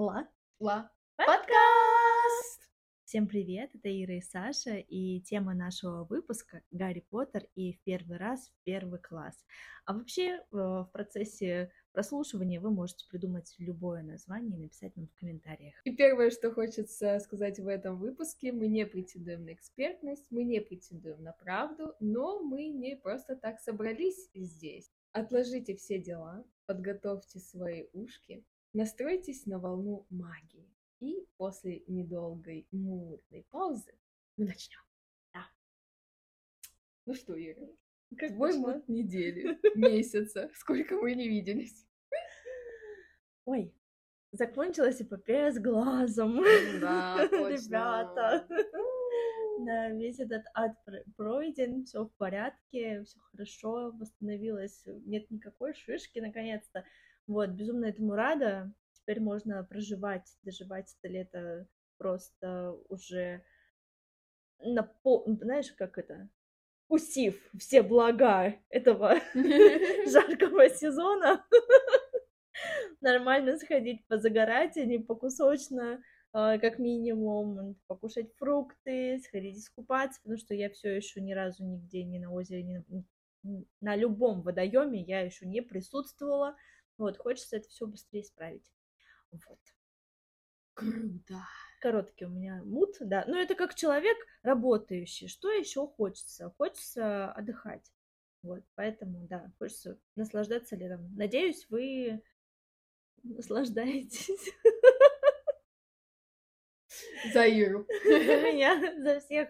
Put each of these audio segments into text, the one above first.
Ла. Ла. Подкаст! Всем привет, это Ира и Саша, и тема нашего выпуска «Гарри Поттер и в первый раз в первый класс». А вообще э, в процессе прослушивания вы можете придумать любое название и написать нам в комментариях. И первое, что хочется сказать в этом выпуске, мы не претендуем на экспертность, мы не претендуем на правду, но мы не просто так собрались здесь. Отложите все дела, подготовьте свои ушки, настройтесь на волну магии. И после недолгой мутной паузы мы начнем. Да. Ну что, Ира, как мут недели, месяца, сколько мы не виделись. Ой, закончилась эпопея с глазом. Да, Ребята. Да, весь этот ад пройден, все в порядке, все хорошо, восстановилось, нет никакой шишки, наконец-то. Вот, безумно этому рада. Теперь можно проживать, доживать это лето просто уже на пол... Знаешь, как это? Усив все блага этого жаркого сезона. Нормально сходить позагорать, а не покусочно, а, как минимум, покушать фрукты, сходить искупаться, потому что я все еще ни разу нигде, ни на озере, ни на, на любом водоеме я еще не присутствовала. Вот, хочется это все быстрее исправить. Вот. Круто. Короткий у меня мут, да. Но это как человек работающий. Что еще хочется? Хочется отдыхать. Вот, поэтому, да, хочется наслаждаться летом. Надеюсь, вы наслаждаетесь. За Иру. За меня, за всех,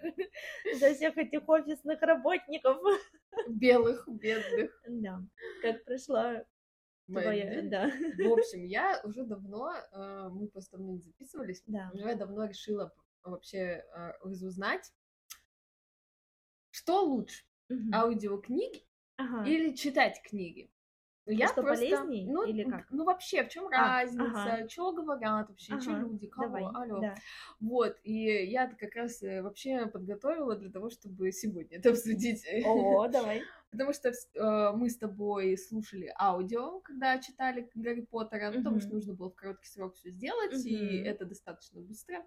за всех этих офисных работников. Белых, бедных. Да. Как прошла Твоя, да. В общем, я уже давно, э, мы просто давно не записывались, да. уже давно решила вообще э, разузнать, что лучше, угу. аудиокниги ага. или читать книги. Я что просто, полезней ну, или как? Ну вообще, в чем а, разница? Ага. Что говорят вообще? Ага. Что люди? Кого? Давай, Алло. Да. Вот и я как раз э, вообще подготовила для того, чтобы сегодня это обсудить. О, давай. Потому что э, мы с тобой слушали аудио, когда читали Гарри Поттера, mm-hmm. потому что нужно было в короткий срок все сделать, mm-hmm. и это достаточно быстро.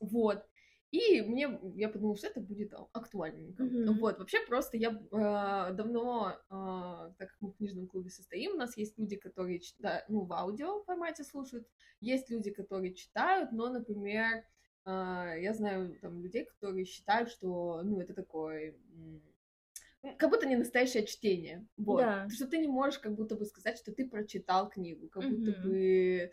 Вот. И мне, я подумала, что это будет актуальненько. Mm-hmm. Вот, вообще просто я э, давно, э, так как мы в книжном клубе состоим, у нас есть люди, которые читают, ну, в аудио формате слушают, есть люди, которые читают, но, например, э, я знаю там людей, которые считают, что, ну, это такой как будто не настоящее чтение. Вот. Да. Что ты не можешь как будто бы сказать, что ты прочитал книгу, как mm-hmm. будто бы э,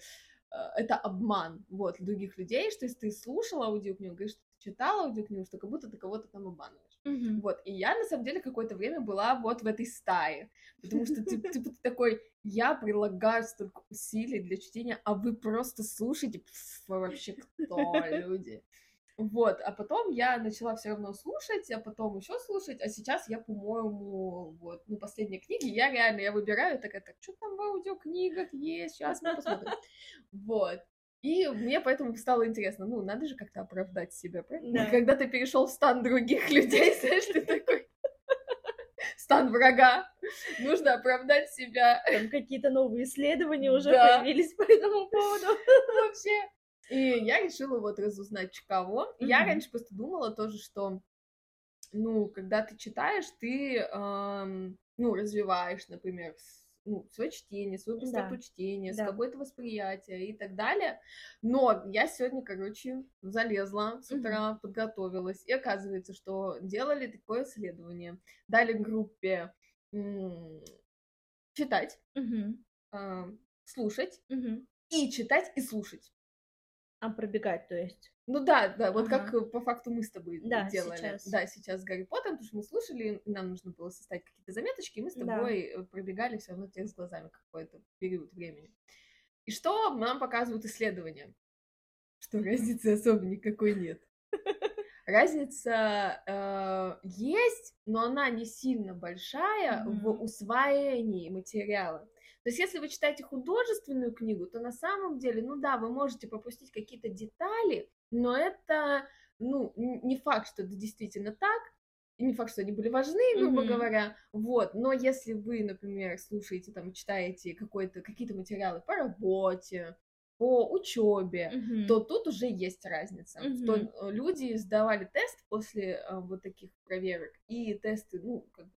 это обман вот других людей, что если ты слушал аудиокнигу, говоришь, что ты читал аудиокнигу, что как будто ты кого-то там обманываешь. Mm-hmm. Вот. И я на самом деле какое-то время была вот в этой стае, потому что ты, ты, ты такой, я прилагаю столько усилий для чтения, а вы просто слушаете, Пф, вообще кто люди? Вот, а потом я начала все равно слушать, а потом еще слушать, а сейчас я, по-моему, вот, ну, последние книги, я реально, я выбираю, такая, так, что там в аудиокнигах есть, сейчас мы посмотрим. Вот. И мне поэтому стало интересно, ну, надо же как-то оправдать себя, правильно? Да. Когда ты перешел в стан других людей, знаешь, ты такой стан врага, нужно оправдать себя. Там какие-то новые исследования уже да. появились по этому поводу. Вообще, и я решила вот разузнать кого. Mm-hmm. Я раньше просто думала тоже, что, ну, когда ты читаешь, ты, эм, ну, развиваешь, например, ну, свое чтение, свою быстроту да. чтения, да. какое-то восприятие и так далее. Но я сегодня, короче, залезла с утра, mm-hmm. подготовилась, и оказывается, что делали такое исследование. Дали группе м- читать, mm-hmm. э, слушать mm-hmm. и читать и слушать. А пробегать, то есть? Ну да, да, вот ага. как э, по факту мы с тобой да, делали. Сейчас. Да, сейчас с Гарри Поттером, потому что мы слушали, нам нужно было составить какие-то заметочки, и мы с тобой да. Э, пробегали все равно текст глазами какой-то период времени. И что нам показывают исследования? Что разницы особо никакой нет. Разница э, есть, но она не сильно большая mm-hmm. в усвоении материала. То есть, если вы читаете художественную книгу, то на самом деле, ну да, вы можете пропустить какие-то детали, но это, ну, не факт, что это действительно так, не факт, что они были важны, грубо mm-hmm. говоря, вот, но если вы, например, слушаете, там, читаете какой-то, какие-то материалы по работе, по учебе, mm-hmm. то тут уже есть разница. Mm-hmm. То э, люди сдавали тест после э, вот таких проверок, и тесты, ну, как по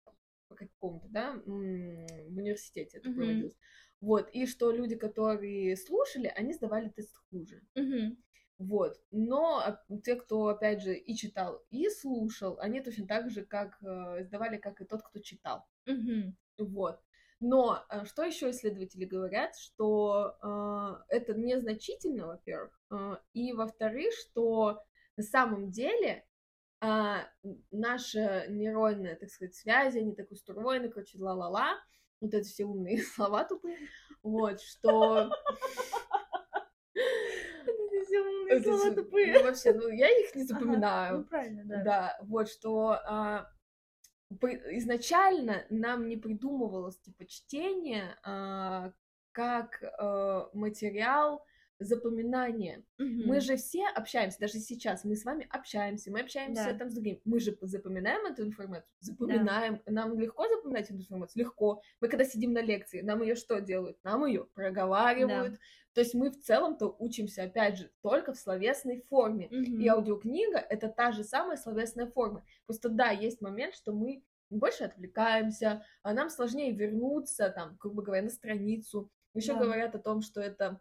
какому-то, да, в университете это mm-hmm. проводилось. Вот, и что люди, которые слушали, они сдавали тест хуже. Mm-hmm. Вот. Но те, кто, опять же, и читал, и слушал, они точно так же, как э, сдавали, как и тот, кто читал. Mm-hmm. Вот. Но э, что еще исследователи говорят, что э, это незначительно, во-первых, э, и во-вторых, что на самом деле э, наши нейронные, так сказать, связи, они так устроены, короче, ла-ла-ла, вот эти все умные слова тупые, вот, что... Слова тупые. Ну, вообще, ну, я их не запоминаю. ну, правильно, да. Да, вот, что а, изначально нам не придумывалось типа чтение а, как а, материал запоминания. Mm-hmm. Мы же все общаемся, даже сейчас мы с вами общаемся, мы общаемся да. там с другими. Мы же запоминаем эту информацию, запоминаем. Да. Нам легко запоминать эту информацию, легко. Мы когда сидим на лекции, нам ее что делают? Нам ее проговаривают. Да. То есть мы в целом-то учимся, опять же, только в словесной форме. Mm-hmm. И аудиокнига это та же самая словесная форма. Просто да, есть момент, что мы больше отвлекаемся, а нам сложнее вернуться, там, грубо говоря, на страницу. Еще да. говорят о том, что это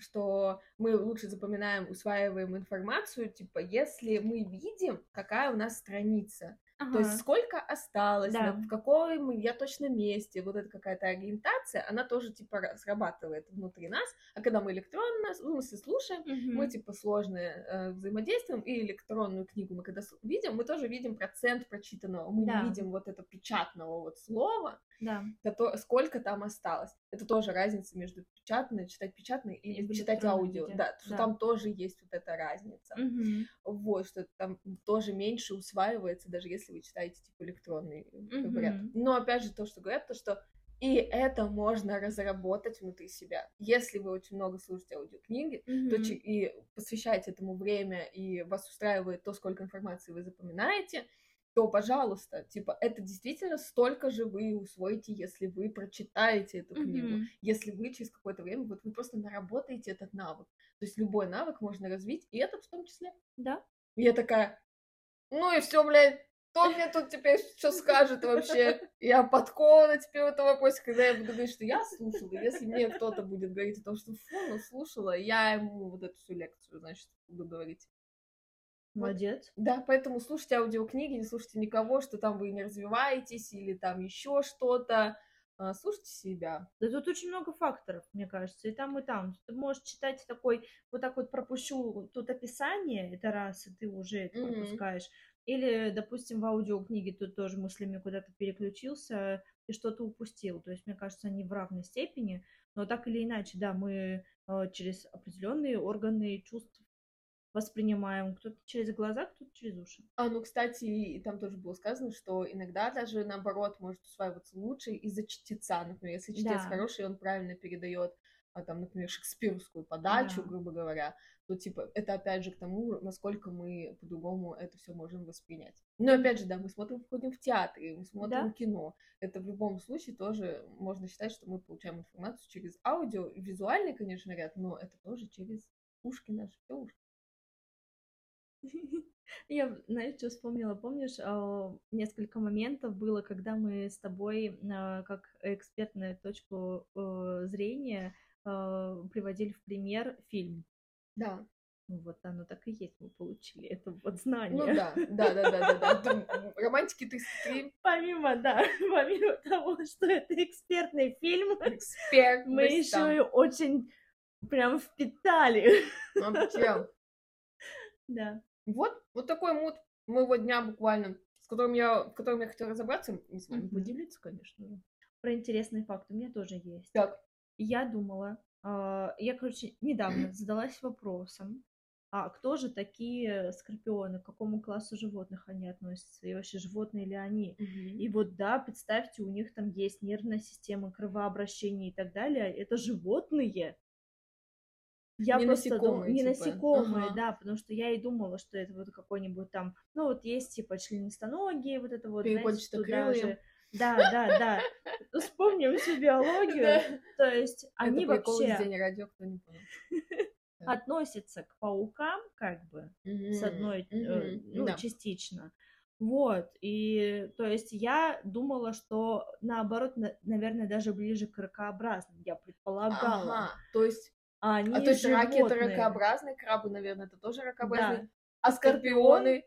что мы лучше запоминаем, усваиваем информацию, типа, если мы видим, какая у нас страница. Ага. То есть сколько осталось, да. в каком я точно месте, вот эта какая-то ориентация, она тоже типа срабатывает внутри нас, а когда мы электронно, ну, мы слушаем, угу. мы типа сложные э, взаимодействуем, и электронную книгу мы когда видим, мы тоже видим процент прочитанного, мы да. не видим вот это печатного вот слова, да. то, сколько там осталось. Это тоже разница между печатной, читать печатный или и читать аудио, виде. да, что да. там тоже есть вот эта разница. Угу. Вот, что там тоже меньше усваивается, даже если вы читаете типа электронный mm-hmm. вариант. Но опять же то, что говорят, то что и это можно разработать внутри себя. Если вы очень много слушаете аудиокниги, mm-hmm. то и посвящаете этому время, и вас устраивает то, сколько информации вы запоминаете, то, пожалуйста, типа, это действительно столько же вы усвоите, если вы прочитаете эту книгу, mm-hmm. если вы через какое-то время, вот вы просто наработаете этот навык. То есть любой навык можно развить, и этот в том числе. Да. И я такая, ну и все, блядь, кто мне тут теперь что скажет вообще? Я подкована теперь в этом вопросе, когда я буду говорить, что я слушала. Если мне кто-то будет говорить о том, что фу, ну слушала, я ему вот эту всю лекцию, значит, буду говорить. Молодец. Вот. Да, поэтому слушайте аудиокниги, не слушайте никого, что там вы не развиваетесь или там еще что-то. А, слушайте себя. Да тут очень много факторов, мне кажется, и там, и там. Ты можешь читать такой, вот так вот пропущу тут описание, это раз, и ты уже это mm-hmm. пропускаешь. Или, допустим, в аудиокниге тут тоже мыслями куда-то переключился и что-то упустил. То есть, мне кажется, они в равной степени, но так или иначе, да, мы э, через определенные органы чувств воспринимаем. Кто-то через глаза, кто-то через уши. А, ну, кстати, там тоже было сказано, что иногда даже наоборот может усваиваться лучше из-за чтеца. Например, если чтец да. хороший, он правильно передает а, там, например, шекспировскую подачу, да. грубо говоря, то, типа, это опять же к тому, насколько мы по-другому это все можем воспринять. Но, опять же, да, мы смотрим, ходим в театры, мы смотрим да? кино. Это в любом случае тоже можно считать, что мы получаем информацию через аудио, визуальный, конечно, ряд, но это тоже через ушки наши, все ушки. Я, знаешь, что вспомнила? Помнишь, а, несколько моментов было, когда мы с тобой, а, как экспертную точку э, зрения, а, приводили в пример фильм. Да. Вот оно так и есть, мы получили это вот знание. Ну да, да, да, да, да, да. Романтики 33. Помимо, да, помимо того, что это экспертный фильм, мы еще и очень прям впитали. Вообще. Да. Вот, вот такой мут моего дня буквально, с которым я, в котором я хотела разобраться и с вами поделиться, конечно же. Про интересный факт у меня тоже есть. Так. Я думала, а, я, короче, недавно задалась вопросом, а кто же такие скорпионы, к какому классу животных они относятся, и вообще животные ли они. Mm-hmm. И вот да, представьте, у них там есть нервная система, кровообращение и так далее. Это животные. Я не просто насекомые, дум... не типа. насекомые, ага. да, потому что я и думала, что это вот какой-нибудь там, ну вот есть типа членистоногие, вот это вот, знаете, туда же Да, да, да. Вспомним всю биологию. То есть они вообще... относятся к паукам, как бы, с одной, э, ну, частично. Вот, и то есть я думала, что наоборот, наверное, даже ближе к ракообразным, я предполагала. Ага, то есть, они а то есть раки это ракообразные, крабы, наверное, это тоже ракообразные, да. а скорпионы?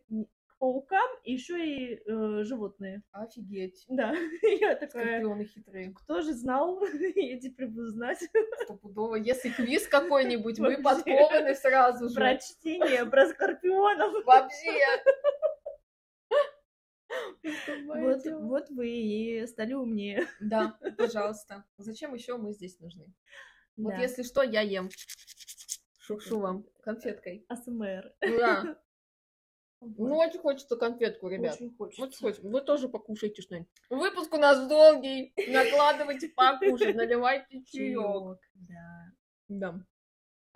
паукам еще и э, животные. Офигеть. Да, я такая... Скорпионы хитрые. Кто же знал? я теперь буду знать. Стопудово. Если квиз какой-нибудь, мы подкованы сразу же. Про чтение, про скорпионов. Вообще. Вот, вот вы и стали умнее. Да, пожалуйста. Зачем еще мы здесь нужны? Вот если что, я ем. Шукшу вам конфеткой. АСМР. Да. Ну, очень хочется конфетку, ребят. Очень хочется. Очень хочется. Вы тоже покушайте что-нибудь. Выпуск у нас долгий. Накладывайте покушать, наливайте чаек. Да. Да.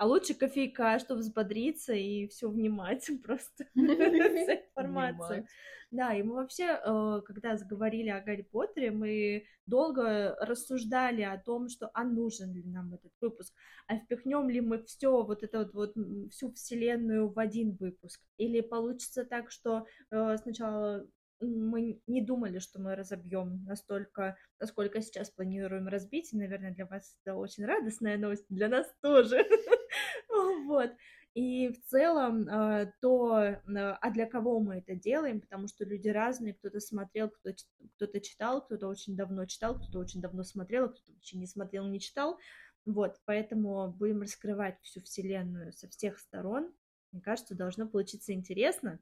А лучше кофейка, чтобы взбодриться и все внимать просто. Вся информация. Да, и мы вообще, э, когда заговорили о Гарри Поттере, мы долго рассуждали о том, что а нужен ли нам этот выпуск, а впихнем ли мы все вот это вот, вот всю вселенную в один выпуск, или получится так, что э, сначала мы не думали, что мы разобьем настолько, насколько сейчас планируем разбить. И, наверное, для вас это очень радостная новость, для нас тоже. Вот. И в целом э, то, а для кого мы это делаем, потому что люди разные, кто-то смотрел, кто-то читал, кто-то очень давно читал, кто-то очень давно смотрел, кто-то вообще не смотрел, не читал. Вот, поэтому будем раскрывать всю вселенную со всех сторон. Мне кажется, должно получиться интересно.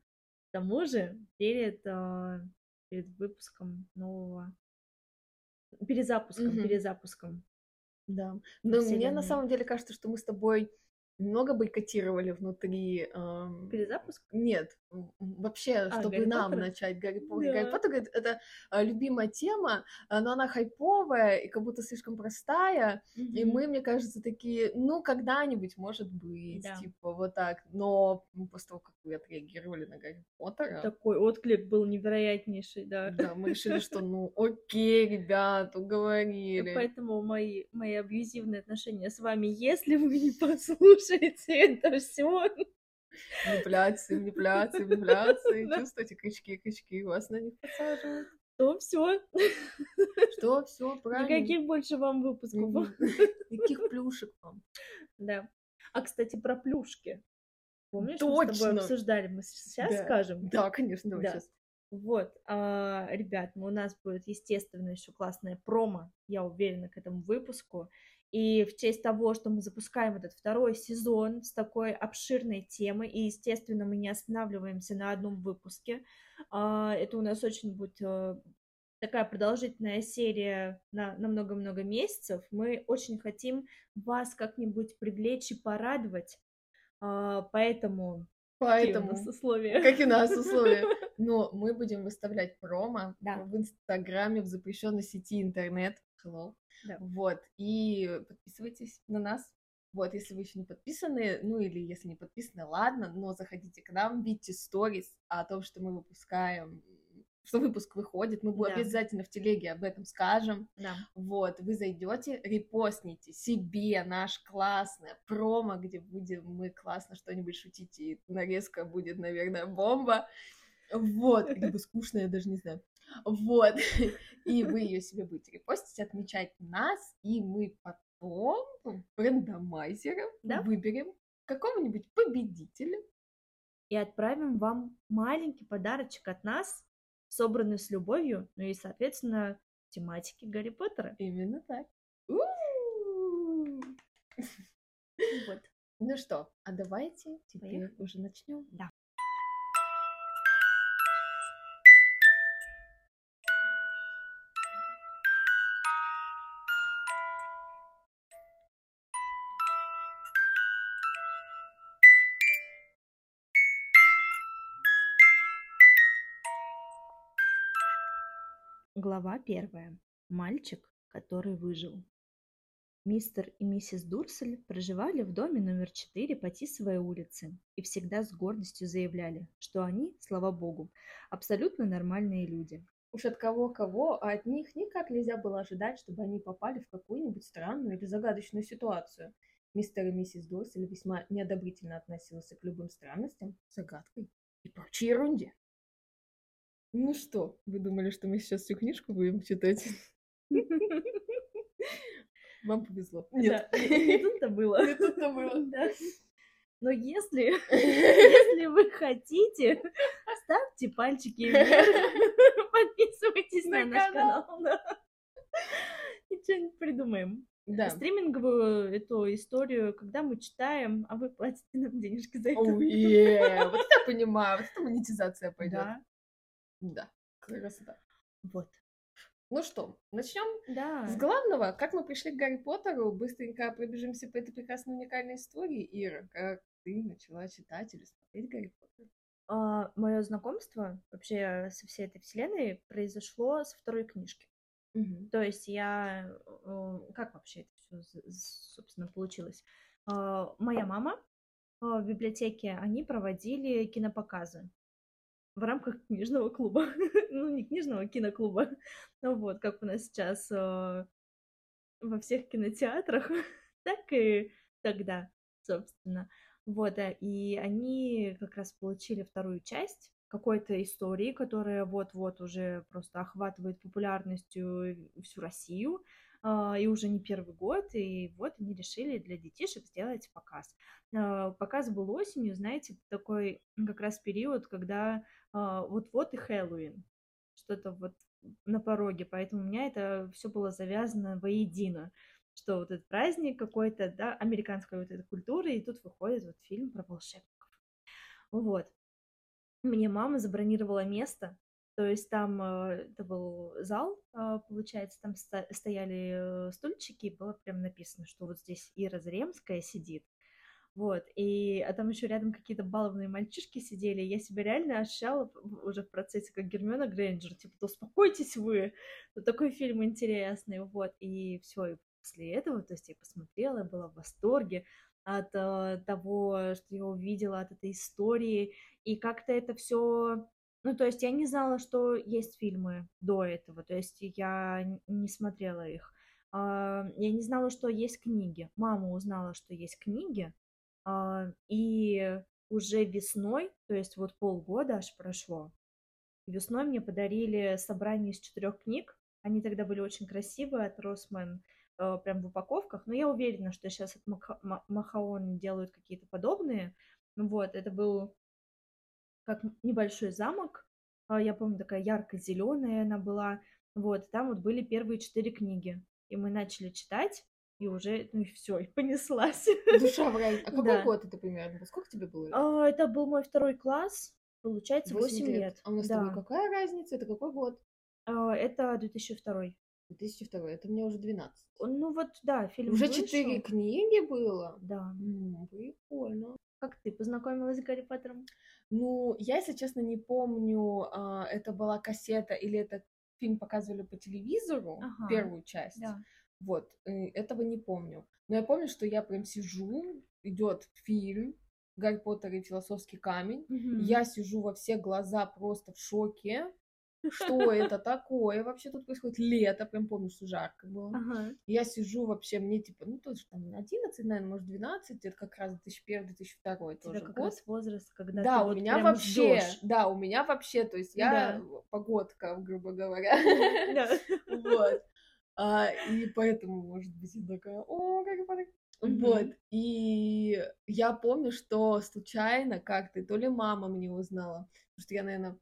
Тому же, перед, э, перед выпуском нового, перезапуском, mm-hmm. перезапуском. Да. Но мне на самом деле кажется, что мы с тобой много бойкотировали внутри... Эм... Перезапуск? Нет, вообще, а, чтобы Гарри нам начать Гарри Поттер. Да. Гарри Поттер, говорит, это э, любимая тема, но она хайповая и как будто слишком простая, mm-hmm. и мы, мне кажется, такие, ну, когда-нибудь, может быть, да. типа, вот так, но после того, как вы отреагировали на Гарри Поттера... Такой отклик был невероятнейший, да. Да, мы решили, что, ну, окей, ребят, уговорили. Поэтому мои, мои абьюзивные отношения с вами, если вы не послушаете, слушаете это все. Манипуляции, манипуляции, манипуляции. Чувствуете крючки, крючки, вас на них подсаживают. То все. Что все, правильно. Никаких больше вам выпусков. Никаких плюшек вам. Да. А, кстати, про плюшки. Помнишь, Точно. мы с тобой обсуждали? Мы сейчас да. скажем? Да, конечно, давай да. сейчас. Вот, а, ребят, ну, у нас будет, естественно, еще классная промо, я уверена, к этому выпуску. И в честь того, что мы запускаем этот второй сезон с такой обширной темой, и, естественно, мы не останавливаемся на одном выпуске, а, это у нас очень будет э, такая продолжительная серия на много-много месяцев. Мы очень хотим вас как-нибудь привлечь и порадовать, а, поэтому Поэтому. Какие у нас условия? Как и нас условия. Но мы будем выставлять промо да. в Инстаграме в запрещенной сети интернет. Hello. Да. Вот, и подписывайтесь на нас. Вот, если вы еще не подписаны, ну или если не подписаны, ладно, но заходите к нам, видите сторис о том, что мы выпускаем, что выпуск выходит, мы да. обязательно в телеге об этом скажем. Да. Вот, вы зайдете, репостните себе наш классный промо, где будем мы классно что-нибудь шутить, и нарезка будет, наверное, бомба. Вот, либо скучная, я даже не знаю. Вот. И вы ее себе будете репостить, отмечать нас, и мы потом рандомайзером да? выберем какого-нибудь победителя. И отправим вам маленький подарочек от нас, собранный с любовью, ну и, соответственно, тематики Гарри Поттера. Именно так. Вот. Ну что, а давайте теперь Поехали. уже начнем. Да. Глава первая. Мальчик, который выжил. Мистер и миссис Дурсель проживали в доме номер 4 по Тисовой улице и всегда с гордостью заявляли, что они, слава богу, абсолютно нормальные люди. Уж от кого-кого, а от них никак нельзя было ожидать, чтобы они попали в какую-нибудь странную или загадочную ситуацию. Мистер и миссис Дорсель весьма неодобрительно относился к любым странностям, загадкам и прочей ерунде. Ну что, вы думали, что мы сейчас всю книжку будем читать? Вам повезло. Нет. Не тут-то было. Не тут-то было. Но если, если вы хотите, ставьте пальчики вверх, подписывайтесь на, На наш канал. И что-нибудь придумаем. Да. Стриминговую эту историю, когда мы читаем, а вы платите нам денежки за это. Оу, е, Вот это я понимаю, вот это монетизация пойдет. Да, Да, красота. вот. Ну что, начнем Да. с главного. Как мы пришли к Гарри Поттеру, быстренько пробежимся по этой прекрасной уникальной истории. Ира, как ты начала читать или смотреть Гарри Поттер? мое знакомство вообще со всей этой вселенной произошло со второй книжки. То есть я... Как вообще это все, собственно, получилось? А, Моя мама а, в библиотеке, они проводили кинопоказы в рамках книжного клуба. Ну, не книжного, а киноклуба. Ну вот, как у нас сейчас э, во всех кинотеатрах, так и тогда, собственно. Вот, да, и они как раз получили вторую часть какой-то истории, которая вот-вот уже просто охватывает популярностью всю Россию, и уже не первый год, и вот они решили для детишек сделать показ. А, Показ был осенью, знаете, такой как раз период, когда а, вот-вот и Хэллоуин, что-то вот на пороге, поэтому у меня это все было завязано воедино, что вот этот праздник какой-то, да, американской вот этой культуры, и тут выходит вот фильм про волшебников. Вот. Мне мама забронировала место, то есть там э, это был зал, а, получается, там стояли э, стульчики, и было прям написано, что вот здесь Ира Заремская сидит. Вот, и а там еще рядом какие-то баловные мальчишки сидели, я себя реально ощущала уже в процессе как Гермиона Грейнджер, типа, да успокойтесь вы, вот такой фильм интересный, вот, и все, и после этого, то есть я посмотрела, была в восторге от э, того, что я увидела, от этой истории, и как-то это все, ну, то есть я не знала, что есть фильмы до этого, то есть я не смотрела их. А, Я не знала, что есть книги. Мама узнала, что есть книги, а, и уже весной, то есть вот полгода аж прошло, весной мне подарили собрание из четырех книг. Они тогда были очень красивые от Росман, э, прям в упаковках. Но я уверена, что сейчас от Маха- Ма- Махаон делают какие-то подобные. Вот, это был как небольшой замок. А, Я помню, такая ярко-зеленая она была. Вот, там вот были первые четыре книги. И мы начали читать, и уже, ну и все, и понеслась. Душа в рай. А какой Да. год это примерно? Сколько тебе было? лет? А, Это был мой второй класс, получается, Восемь 8 лет. А у нас с Да. тобой какая разница? Это какой год? А, Это 2002. 2002. Это мне уже 12. Ну вот, да, фильм Уже вышел. четыре книги было? Да. М, Прикольно. Как ты познакомилась с Гарри Поттером? Ну, я, если честно, не помню, а, это была кассета или это фильм показывали по телевизору, Ага. первую часть. Да. Вот, э, этого не помню. Но я помню, что я прям сижу, идет фильм Гарри Поттер и философский камень. Я сижу во все глаза просто в шоке. Что это такое вообще тут происходит? Лето, прям помню, что жарко было. Ага. Я сижу вообще, мне типа, ну тоже там 11, наверное, может 12, это как раз 2001-2002 У тебя тоже как год. раз возраст, когда Да, ты у вот меня прям вообще, ждёшь. да, у меня вообще, то есть я Да. погодка, грубо говоря. Да. Вот. А, и поэтому, может быть, я такая, о, Гарри Поттер. Вот, Мгм. и я помню, что случайно как-то, то ли мама мне узнала, потому что я, наверное,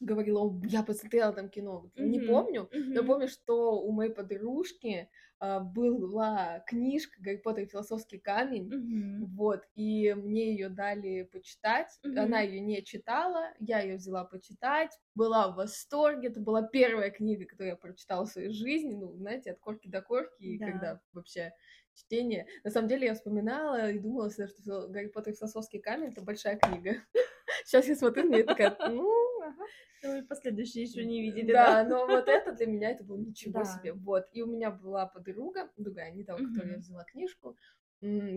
говорила, «О, я посмотрела там кино, Вот не помню, но Мгм. помню, что у моей подружки а, была книжка «Гарри Поттер и философский камень», Мгм. вот, и мне ее дали почитать. Она Мгм. ее не читала, я ее взяла почитать, была в восторге. Это была первая книга, которую я прочитала в своей жизни. Ну, знаете, от корки до корки, и Да. когда вообще чтение. На самом деле я вспоминала и думала что Гарри Поттер и философский камень это большая книга. Сейчас я смотрю это такая, ну, ага. Ну и последующие еще не видели, Да, да? но вот это для меня это было ничего Да. себе. Вот. И у меня была подруга, другая, не та, у которой я Мгм. взяла книжку,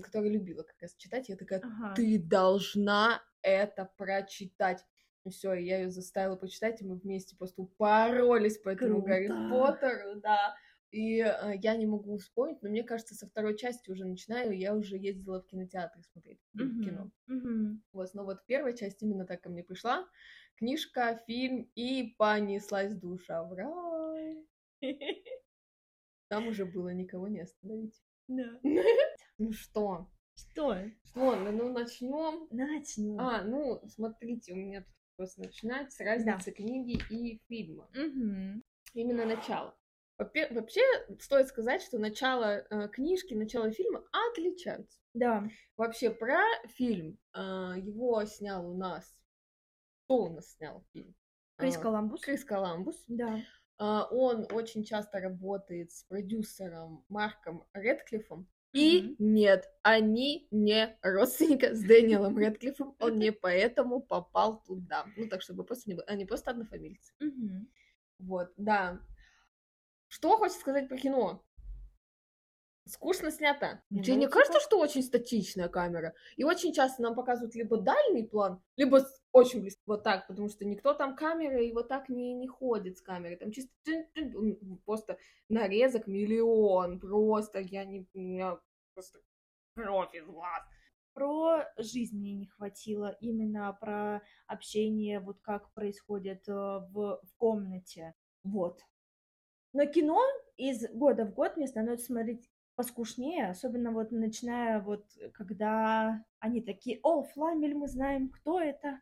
которая любила как раз читать. Я такая, Ага. ты должна это прочитать. И все, я ее заставила почитать, и мы вместе просто упоролись по этому Гарри Поттеру, да. И э, я не могу вспомнить, но мне кажется, со второй части уже начинаю, я уже ездила в кинотеатр смотреть mm-hmm. кино. Mm-hmm. Вот, но вот первая часть именно так ко мне пришла. Книжка, фильм, и понеслась душа в рай. Там уже было никого не остановить. Да. Ну что? Что? Что? Ну, начнем. Начнем. А, ну, смотрите, у меня тут просто начинать с разницы да. книги и фильма. Угу. Именно начало. Вообще, стоит сказать, что начало э, книжки, начало фильма отличаются. Да. Вообще, про фильм э, его снял у нас... Кто у нас снял фильм? Крис а, Коламбус. Крис Коламбус. Да. Uh, он очень часто работает с продюсером Марком Редклиффом. И mm-hmm. нет, они не родственника с Дэниелом Редклиффом, он не поэтому попал туда. Ну, так, чтобы просто не было, они просто однофамильцы. Mm-hmm. Вот, да. Что хочется сказать про кино? Скучно снято. Ну, Тебе не типа... кажется, что очень статичная камера? И очень часто нам показывают либо дальний план, либо очень близко. Вот так, потому что никто там камеры и вот так не, не ходит с камерой. Там чисто просто нарезок миллион. Просто я не... У меня просто кровь из глаз. Про жизнь мне не хватило, именно про общение, вот как происходит э, в, в комнате. Вот. Но кино из года в год мне становится смотреть поскушнее, особенно вот начиная вот, когда они такие, о, Фламель, мы знаем, кто это,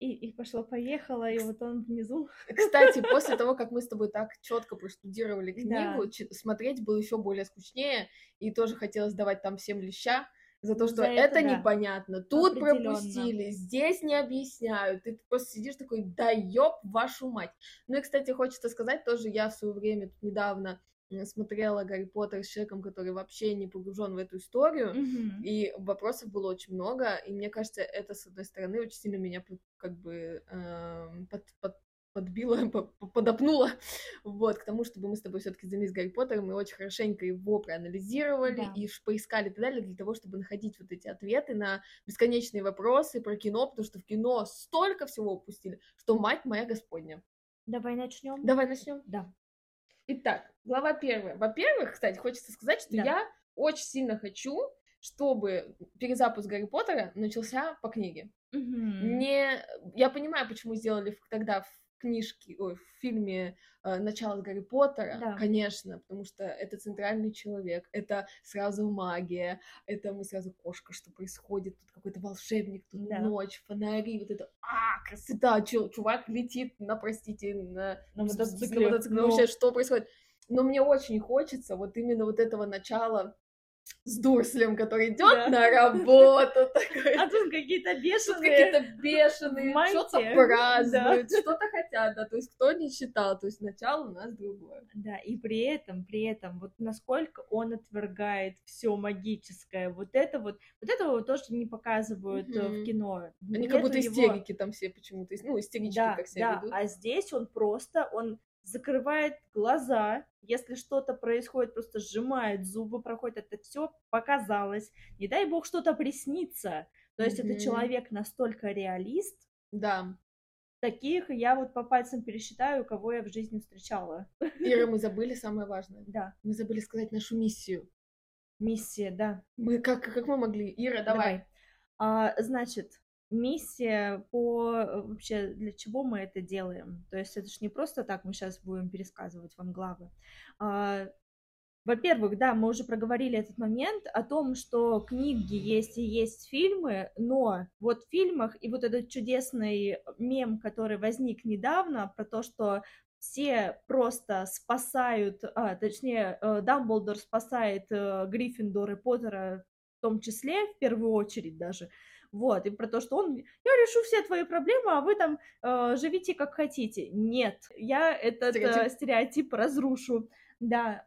и, и пошло-поехало, и вот он внизу. Кстати, после того, как мы с тобой так четко проштудировали книгу, да. смотреть было еще более скучнее, и тоже хотелось давать там всем леща, за то, что за это, это да. непонятно, тут пропустили, здесь не объясняют, ты просто сидишь такой, да ёб вашу мать. Ну и, кстати, хочется сказать тоже, я в свое время тут недавно смотрела Гарри Поттер с человеком, который вообще не погружен в эту историю, mm-hmm. и вопросов было очень много, и мне кажется, это, с одной стороны, очень сильно меня как бы э, под, под, подбила, подопнула, вот, к тому, чтобы мы с тобой все таки занялись Гарри Поттером и очень хорошенько его проанализировали да. и поискали и так далее, для того, чтобы находить вот эти ответы на бесконечные вопросы про кино, потому что в кино столько всего упустили, что мать моя господня. Давай начнем. Давай начнем. Да. Итак, глава первая. Во-первых, кстати, хочется сказать, что да. я очень сильно хочу, чтобы перезапуск Гарри Поттера начался по книге. Угу. Не, я понимаю, почему сделали тогда книжке, ой, в фильме э, «Начало Гарри Поттера», да. конечно, потому что это центральный человек, это сразу магия, это мы сразу кошка, что происходит, тут какой-то волшебник, тут да. ночь, фонари, вот это, а, красота, чувак летит на, простите, на, на мотоцикле, на мотоцикле. Но... вообще, что происходит? Но мне очень хочется вот именно вот этого начала с Дурслем, который идет да. на работу. Такой. А тут какие-то бешеные. какие-то бешеные, что-то празднуют, да. что-то хотят, да, то есть кто не читал, то есть начало у нас другое. Да, и при этом, при этом, вот насколько он отвергает все магическое, вот это вот, вот этого вот тоже не показывают mm-hmm. в кино. Они Нету как будто истерики его... там все почему-то, ну, истерички да, как себя да, ведут. а здесь он просто, он закрывает глаза, если что-то происходит, просто сжимает зубы, проходит это все показалось. Не дай бог что-то приснится. То есть mm-hmm. это человек настолько реалист. Да. Таких я вот по пальцам пересчитаю, кого я в жизни встречала. Ира, мы забыли самое важное. Да. Мы забыли сказать нашу миссию. Миссия, да. Мы как, как мы могли? Ира, давай. давай. А, значит, миссия по э, вообще для чего мы это делаем. То есть это же не просто так мы сейчас будем пересказывать вам главы. А, во-первых, да, мы уже проговорили этот момент о том, что книги есть и есть фильмы, но вот в фильмах и вот этот чудесный мем, который возник недавно про то, что все просто спасают, а, точнее, э, Дамблдор спасает э, Гриффиндор и Поттера в том числе, в первую очередь даже, вот, и про то, что он, я решу все твои проблемы, а вы там э, живите как хотите. Нет, я этот э, стереотип, э, стереотип разрушу. Да,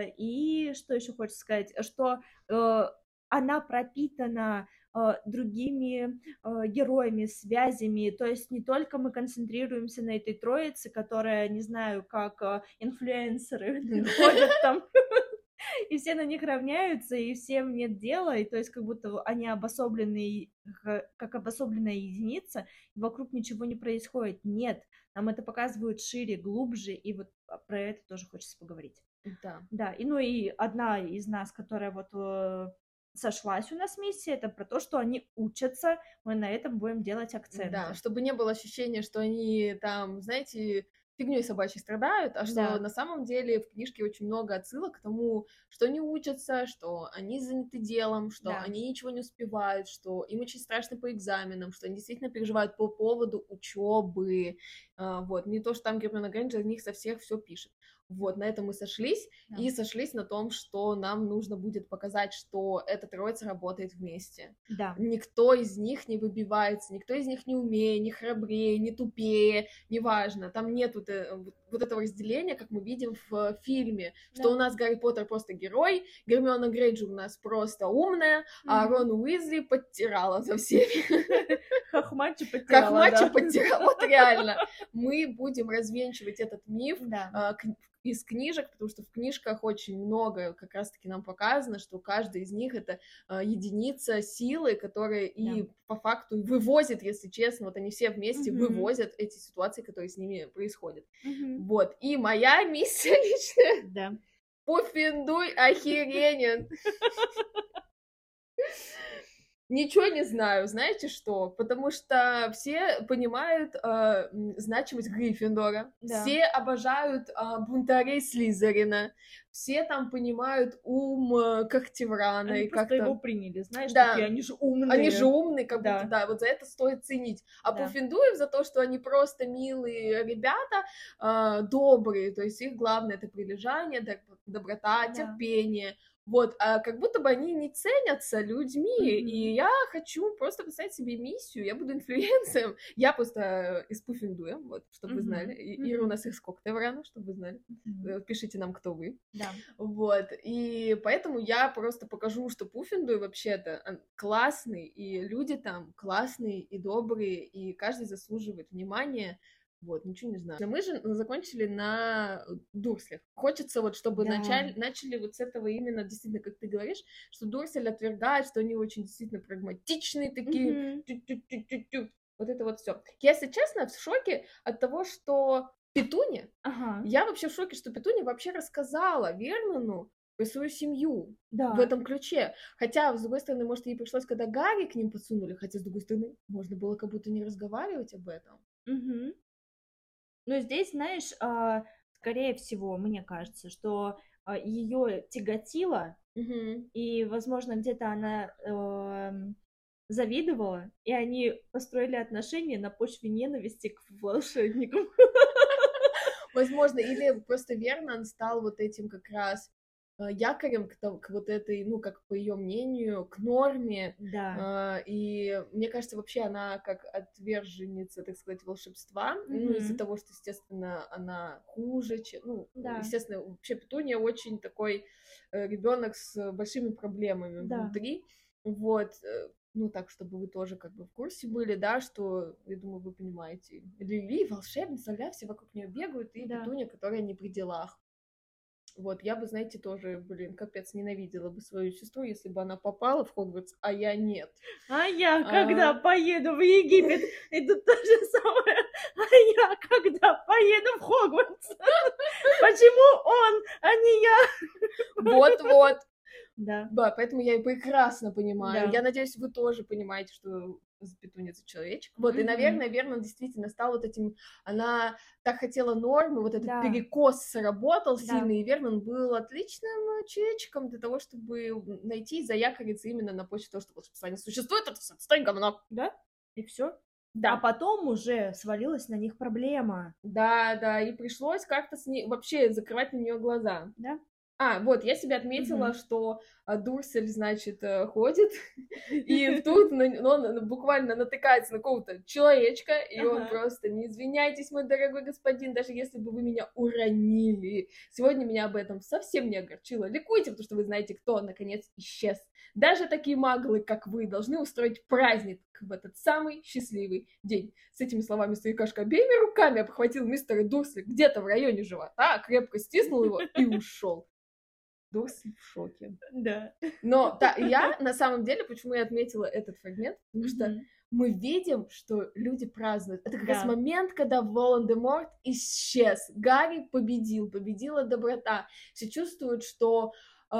э, и что еще хочется сказать, что э, она пропитана э, другими э, героями, связями. То есть не только мы концентрируемся на этой троице, которая, не знаю, как э, инфлюенсеры ходят там и все на них равняются, и всем нет дела, и то есть как будто они обособленные, как обособленная единица, и вокруг ничего не происходит. Нет, нам это показывают шире, глубже, и вот про это тоже хочется поговорить. Да. Да, и ну и одна из нас, которая вот э, сошлась у нас миссия, это про то, что они учатся, мы на этом будем делать акцент. Да, чтобы не было ощущения, что они там, знаете, фигней собачьей страдают, а что да. на самом деле в книжке очень много отсылок к тому, что они учатся, что они заняты делом, что да. они ничего не успевают, что им очень страшно по экзаменам, что они действительно переживают по поводу учебы. А, вот, не то, что там Гермиона Грейнджер них со всех все пишет. Вот, на этом мы сошлись, да. и сошлись на том, что нам нужно будет показать, что эта троица работает вместе. Да. Никто из них не выбивается, никто из них не умнее, не храбрее, не тупее, неважно. Там нет вот, э, вот этого разделения, как мы видим в фильме, да. что у нас Гарри Поттер просто герой, Гермиона Грейнджер у нас просто умная, mm-hmm. а Рон Уизли подтирала за всеми. Хохмачи подтирала, Хохмачи подтирала, вот реально. Мы будем развенчивать этот миф, да из книжек, потому что в книжках очень много как раз-таки нам показано, что каждый из них это э, единица силы, которая и да. по факту вывозит, если честно, вот они все вместе угу. вывозят эти ситуации, которые с ними происходят. Угу. Вот. И моя миссия личная. Да. Пуффиндуй охеренен. Ничего не знаю, знаете что? Потому что все понимают э, значимость Гриффиндора, да. все обожают э, бунтарей Слизерина, все там понимают ум э, Когтеврана. Они и как-то его приняли, знаешь, да. такие, они же умные. Они же умные, как да. будто, да, вот за это стоит ценить. А да. Пуффиндуев за то, что они просто милые ребята, э, добрые, то есть их главное это прилежание, доброта, да. терпение, вот, а как будто бы они не ценятся людьми, mm-hmm. и я хочу просто поставить себе миссию, я буду инфлюенсером, я просто из Пуффиндуя, вот, чтобы mm-hmm. вы знали, и, Ира у нас из Коктеврана, чтобы вы знали, mm-hmm. пишите нам, кто вы. Да. Вот, и поэтому я просто покажу, что Пуффиндуй вообще-то классный, и люди там классные и добрые, и каждый заслуживает внимания, вот, ничего не знаю. Но мы же закончили на Дурслях. Хочется вот, чтобы да. начали, начали вот с этого именно, действительно, как ты говоришь, что Дурсель отвергает, что они очень действительно прагматичные такие. Mm-hmm. Вот это вот все. Я, если честно, в шоке от того, что Петуня, ага. я вообще в шоке, что Петуня вообще рассказала Вернону про свою семью да. в этом ключе. Хотя, с другой стороны, может, ей пришлось, когда Гарри к ним подсунули, хотя, с другой стороны, можно было как будто не разговаривать об этом. Угу. Но здесь, знаешь, а, скорее всего, мне кажется, что а, ее тяготило, угу. и, возможно, где-то она э, завидовала, и они построили отношения на почве ненависти к волшебникам. Возможно, или просто Вернон стал вот этим как раз якорем к, к вот этой, ну, как по ее мнению, к норме. Да. Э, и мне кажется, вообще она как отверженница, так сказать, волшебства, mm-hmm. ну, из-за того, что, естественно, она хуже, чем, ну, да. естественно, вообще Петуния очень такой э, ребенок с большими проблемами да. внутри. Вот, ну, так, чтобы вы тоже как бы в курсе были, да, что, я думаю, вы понимаете, Лили, волшебница, да, все вокруг нее бегают, и да. Петуния, которая не при делах. Вот, я бы, знаете, тоже, блин, капец, ненавидела бы свою сестру, если бы она попала в Хогвартс, а я нет. А я, а... когда поеду в Египет, это то же самое. А я, когда поеду в Хогвартс, почему он, а не я? Вот-вот. Да. Да, поэтому я и прекрасно понимаю. Да. Я надеюсь, вы тоже понимаете, что запятунится человечек. Вот, mm-hmm. и, наверное, верно, действительно стал вот этим, она так хотела нормы, вот этот да. перекос сработал да. сильный, и Вернон был отличным человечком для того, чтобы найти и заякориться именно на почве того, что волшебство не существует, это отстой говно. Да, и все. Да. А потом уже свалилась на них проблема. Да, да, и пришлось как-то с ней вообще закрывать на нее глаза. Да. А, вот, я себе отметила, mm-hmm. что а, Дурсель, значит, э, ходит, и тут он буквально натыкается на какого-то человечка, и он просто, не извиняйтесь, мой дорогой господин, даже если бы вы меня уронили. Сегодня меня об этом совсем не огорчило. Ликуйте, потому что вы знаете, кто, наконец, исчез. Даже такие маглы, как вы, должны устроить праздник в этот самый счастливый день. С этими словами старикашка обеими руками обхватил мистера Дурсли где-то в районе живота, крепко стиснул его и ушел. Дурсли в шоке. Да. Но да, я на самом деле, почему я отметила этот фрагмент, потому что мы видим, что люди празднуют. Это как да. раз момент, когда Волан-де-Морт исчез. Гарри победил, победила доброта. Все чувствуют, что э,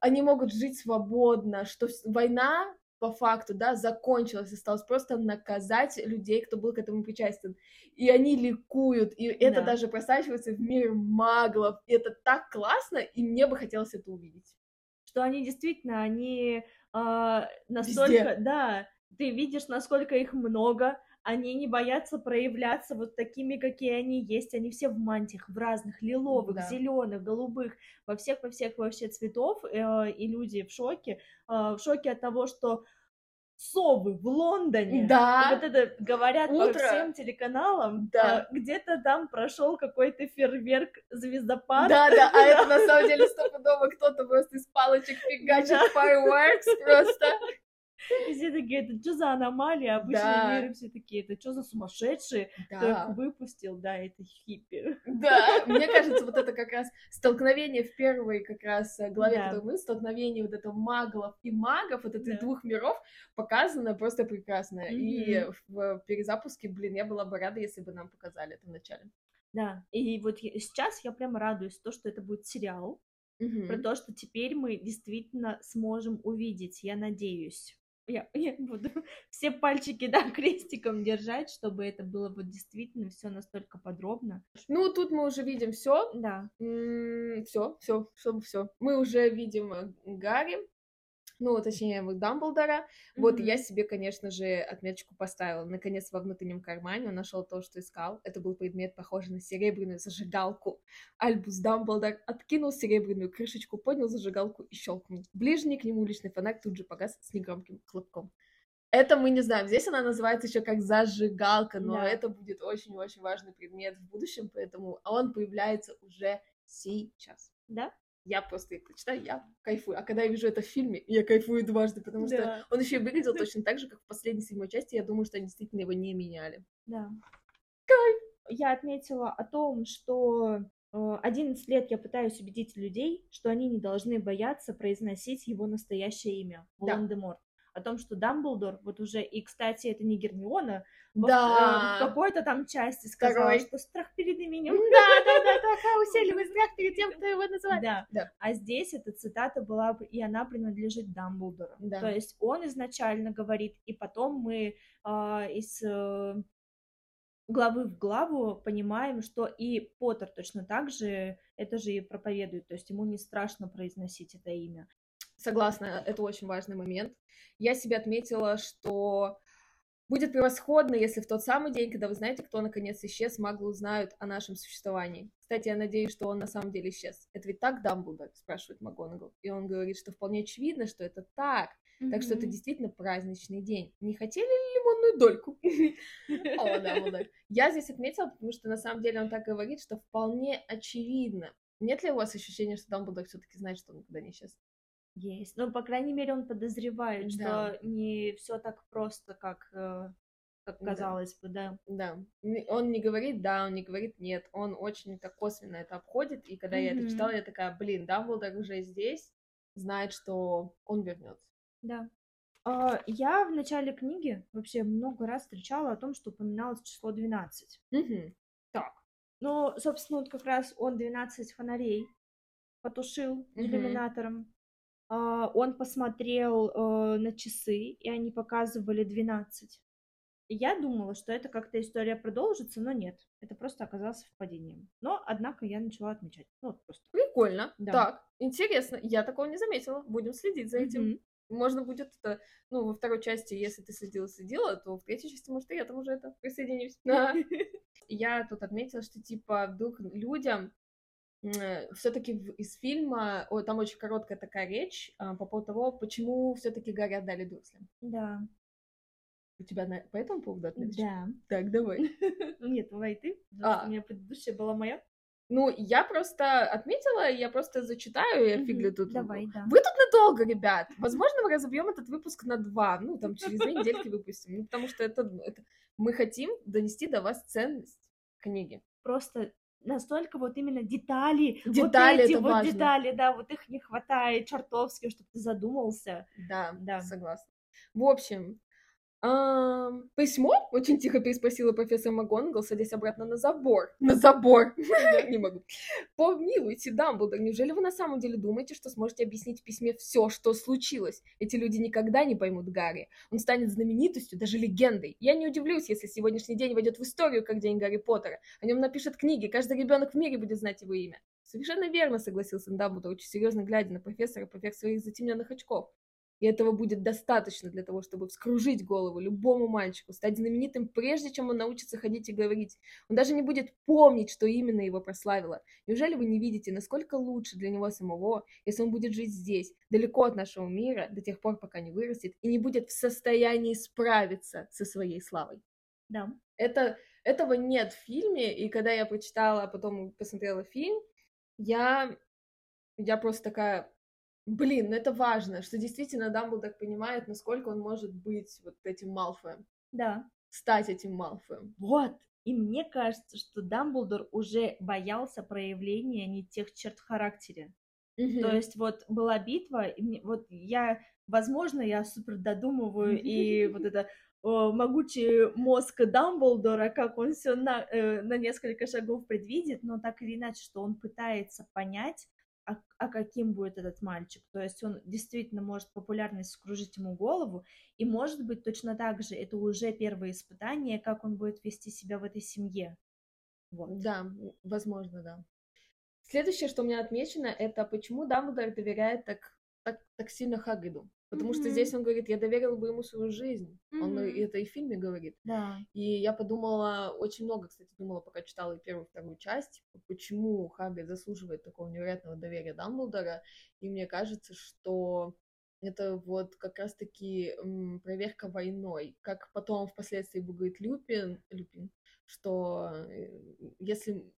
они могут жить свободно, что война по факту, да, закончилась, осталось просто наказать людей, кто был к этому причастен. И они ликуют, и это да. даже просачивается в мир маглов. И это так классно, и мне бы хотелось это увидеть. Что они действительно, они э, настолько, Везде. да, ты видишь, насколько их много, они не боятся проявляться вот такими, какие они есть. Они все в мантиях, в разных, лиловых, да. зеленых, голубых, во всех, во всех вообще цветов. Э, и люди в шоке. Э, в шоке от того, что совы в Лондоне. Да. И вот это говорят Утро. по всем телеканалам. Да. А, где-то там прошел какой-то фейерверк звездопад. Да, да, а это на самом деле стопудово кто-то просто из палочек фигачит fireworks просто. И все такие, это что за аномалия? Обычные да. миры все такие, это что за сумасшедшие? Да. Кто их выпустил? Да, это хиппи. Да, мне кажется, вот это как раз столкновение в первой как раз э, главе, да. которую мы, столкновение вот этого маглов и магов, вот этих да. двух миров, показано просто прекрасно. Mm-hmm. И в перезапуске, блин, я была бы рада, если бы нам показали это вначале. Да, и вот сейчас я прям радуюсь, то, что это будет сериал, mm-hmm. про то, что теперь мы действительно сможем увидеть, я надеюсь, я, я буду все пальчики, да, крестиком держать, чтобы это было вот действительно все настолько подробно. Ну, тут мы уже видим все. Да. Все, все, все, все. Мы уже видим э, Гарри, ну, точнее, вот Дамблдора. Mm-hmm. Вот я себе, конечно же, отметочку поставила. Наконец, во внутреннем кармане он нашел то, что искал. Это был предмет, похожий на серебряную зажигалку. Альбус Дамблдор откинул серебряную крышечку, поднял зажигалку и щелкнул. Ближний к нему личный фонарь тут же погас с негромким хлопком. Это мы не знаем. Здесь она называется еще как зажигалка, но да. это будет очень-очень важный предмет в будущем, поэтому он появляется уже сейчас. Да? Я просто их прочитаю, я кайфую. А когда я вижу это в фильме, я кайфую дважды, потому да. что он еще и выглядел точно так же, как в последней седьмой части. Я думаю, что они действительно его не меняли. Да. Кайф! Я отметила о том, что 11 э, лет я пытаюсь убедить людей, что они не должны бояться произносить его настоящее имя, Волан-де-Морт о том, что Дамблдор, вот уже, и, кстати, это не Гермиона, да. в, какой-то там части сказала, Второй. что страх перед именем. Да, да, да, такая усиливает страх перед тем, кто его называет. Да. да. А здесь эта цитата была, и она принадлежит Дамблдору. Да. То есть он изначально говорит, и потом мы э, из э, главы в главу понимаем, что и Поттер точно так же это же и проповедует, то есть ему не страшно произносить это имя. Согласна, это очень важный момент. Я себе отметила, что будет превосходно, если в тот самый день, когда вы знаете, кто наконец исчез, маглы узнают о нашем существовании. Кстати, я надеюсь, что он на самом деле исчез. Это ведь так Дамблдор, спрашивает МакГонагал. И он говорит, что вполне очевидно, что это так. Mm-hmm. Так что это действительно праздничный день. Не хотели ли лимонную дольку? О, Дамблдор. Я здесь отметила, потому что на самом деле он так говорит, что вполне очевидно. Нет ли у вас ощущения, что Дамблдор все-таки знает, что он никуда не исчез? Есть. Ну, по крайней мере, он подозревает, да. что не все так просто, как, э, как казалось да. бы, да. Да. Он не говорит да, он не говорит нет. Он очень так косвенно это обходит. И когда mm-hmm. я это читала, я такая, блин, Дамблдор уже здесь, знает, что он вернется. Да. Uh, я в начале книги вообще много раз встречала о том, что упоминалось число 12. Mm-hmm. Так. Ну, собственно, вот как раз он 12 фонарей потушил mm-hmm. иллюминатором. А, он посмотрел э, на часы, и они показывали 12. я думала, что это как-то история продолжится, но нет. Это просто оказалось совпадением. Но, однако, я начала отмечать. Ну, вот просто. Прикольно. Да. Так, интересно. Я такого не заметила. Будем следить за этим. Mm-hmm. Можно будет это, ну, во второй части, если ты следила-следила, то в третьей части, может, и я там уже это присоединюсь. Я тут отметила, что, типа, вдруг людям все-таки из фильма, о, там очень короткая такая речь а, по поводу того, почему все-таки Гарри отдали Дурслям. Да. У тебя на, по этому поводу отметочка? Да. Так, давай. Ну нет, давай ты, а. у меня предыдущая была моя. Ну, я просто отметила, я просто зачитаю, я фигли тут. Давай, да. Вы тут надолго, ребят. Возможно, мы разобьем этот выпуск на два, ну, там, через две недельки выпустим. Ну, потому что это, это... мы хотим донести до вас ценность книги. Просто настолько вот именно детали, детали вот эти вот важно. детали, да, вот их не хватает чертовски, чтобы ты задумался. Да, Да. согласна. В общем, письмо очень тихо переспросила профессор МакГонагал, садясь обратно на забор. На забор! Не могу. Помилуйте, Дамблдор, неужели вы на самом деле думаете, что сможете объяснить в письме все, что случилось? Эти люди никогда не поймут Гарри. Он станет знаменитостью, даже легендой. Я не удивлюсь, если сегодняшний день войдет в историю как день Гарри Поттера. О нем напишут книги, каждый ребенок в мире будет знать его имя. Совершенно верно, согласился Дамблдор, очень серьезно глядя на профессора поверх своих затемненных очков. И этого будет достаточно для того, чтобы вскружить голову любому мальчику, стать знаменитым, прежде чем он научится ходить и говорить. Он даже не будет помнить, что именно его прославило. Неужели вы не видите, насколько лучше для него самого, если он будет жить здесь, далеко от нашего мира, до тех пор, пока не вырастет, и не будет в состоянии справиться со своей славой? Да. Это, этого нет в фильме, и когда я прочитала, а потом посмотрела фильм, я, я просто такая, блин, ну это важно, что действительно Дамблдор понимает, насколько он может быть вот этим Малфоем, Да. стать этим Малфоем. Вот. И мне кажется, что Дамблдор уже боялся проявления не тех черт в характере. То есть вот была битва, и мне, вот я, возможно, я супер додумываю, и вот это о, могучий мозг Дамблдора, как он все на, э, на несколько шагов предвидит, но так или иначе, что он пытается понять, а, а каким будет этот мальчик. То есть он действительно может популярность скружить ему голову, и может быть точно так же это уже первое испытание, как он будет вести себя в этой семье. Вот. Да, возможно, да. Следующее, что у меня отмечено, это почему Дамблдор доверяет так, так, так сильно Хагриду. Потому что Мгм. здесь он говорит, я доверил бы ему свою жизнь. Он и Мгм. это и в фильме говорит. Да. И я подумала, очень много, кстати, думала, пока читала и первую, и вторую часть, почему Хагрид заслуживает такого невероятного доверия Дамблдора. И мне кажется, что это вот как раз-таки проверка войной. Как потом впоследствии будет Люпин, Люпин что э, если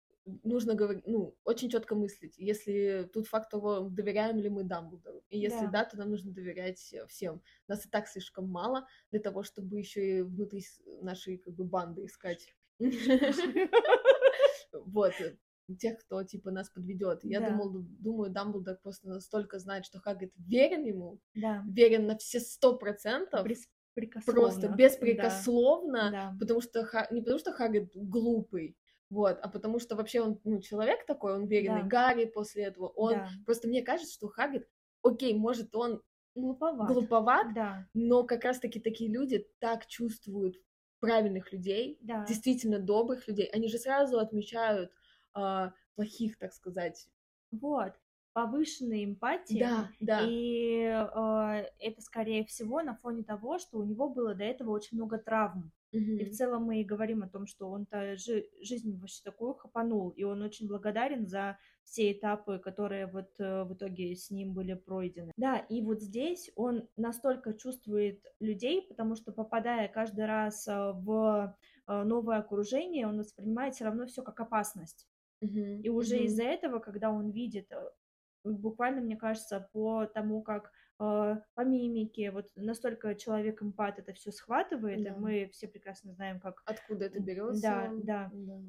нужно говорить, ну, очень четко мыслить. Если тут факт того, доверяем ли мы Дамблдору. И если Да. да, то нам нужно доверять э, всем. Нас и так слишком мало для того, чтобы еще и внутри нашей как бы банды искать. Вот, э, тех, кто типа нас подведет. Я Да. думал, думаю, Дамблдор просто настолько знает, что Хагрид верен ему, Да. верен на все сто процентов, просто беспрекословно, Да. потому что не потому что Хагрид глупый, вот, а потому что вообще он ну, человек такой, он веренный Да. Гарри после этого. Он Да. просто мне кажется, что Хагрид, окей, может он Глуповат. глуповат, Да. но как раз-таки такие люди так чувствуют правильных людей, Да. действительно добрых людей. Они же сразу отмечают а, плохих, так сказать. Вот. Повышенная эмпатия. Да, да. И э, это, скорее всего, на фоне того, что у него было до этого очень много травм. И в целом мы и говорим о том, что он-то жи- жизнь вообще такую хапанул, и он очень благодарен за все этапы, которые вот э, в итоге с ним были пройдены. Да, и вот здесь он настолько чувствует людей, потому что попадая каждый раз э, в э, новое окружение, он воспринимает все равно все как опасность. Мгм. И уже Мгм. из-за этого, когда он видит, э, буквально, мне кажется, по тому, как по мимике, вот настолько человек эмпат это все схватывает, Да. и мы все прекрасно знаем, как Откуда это берется? да, да. да.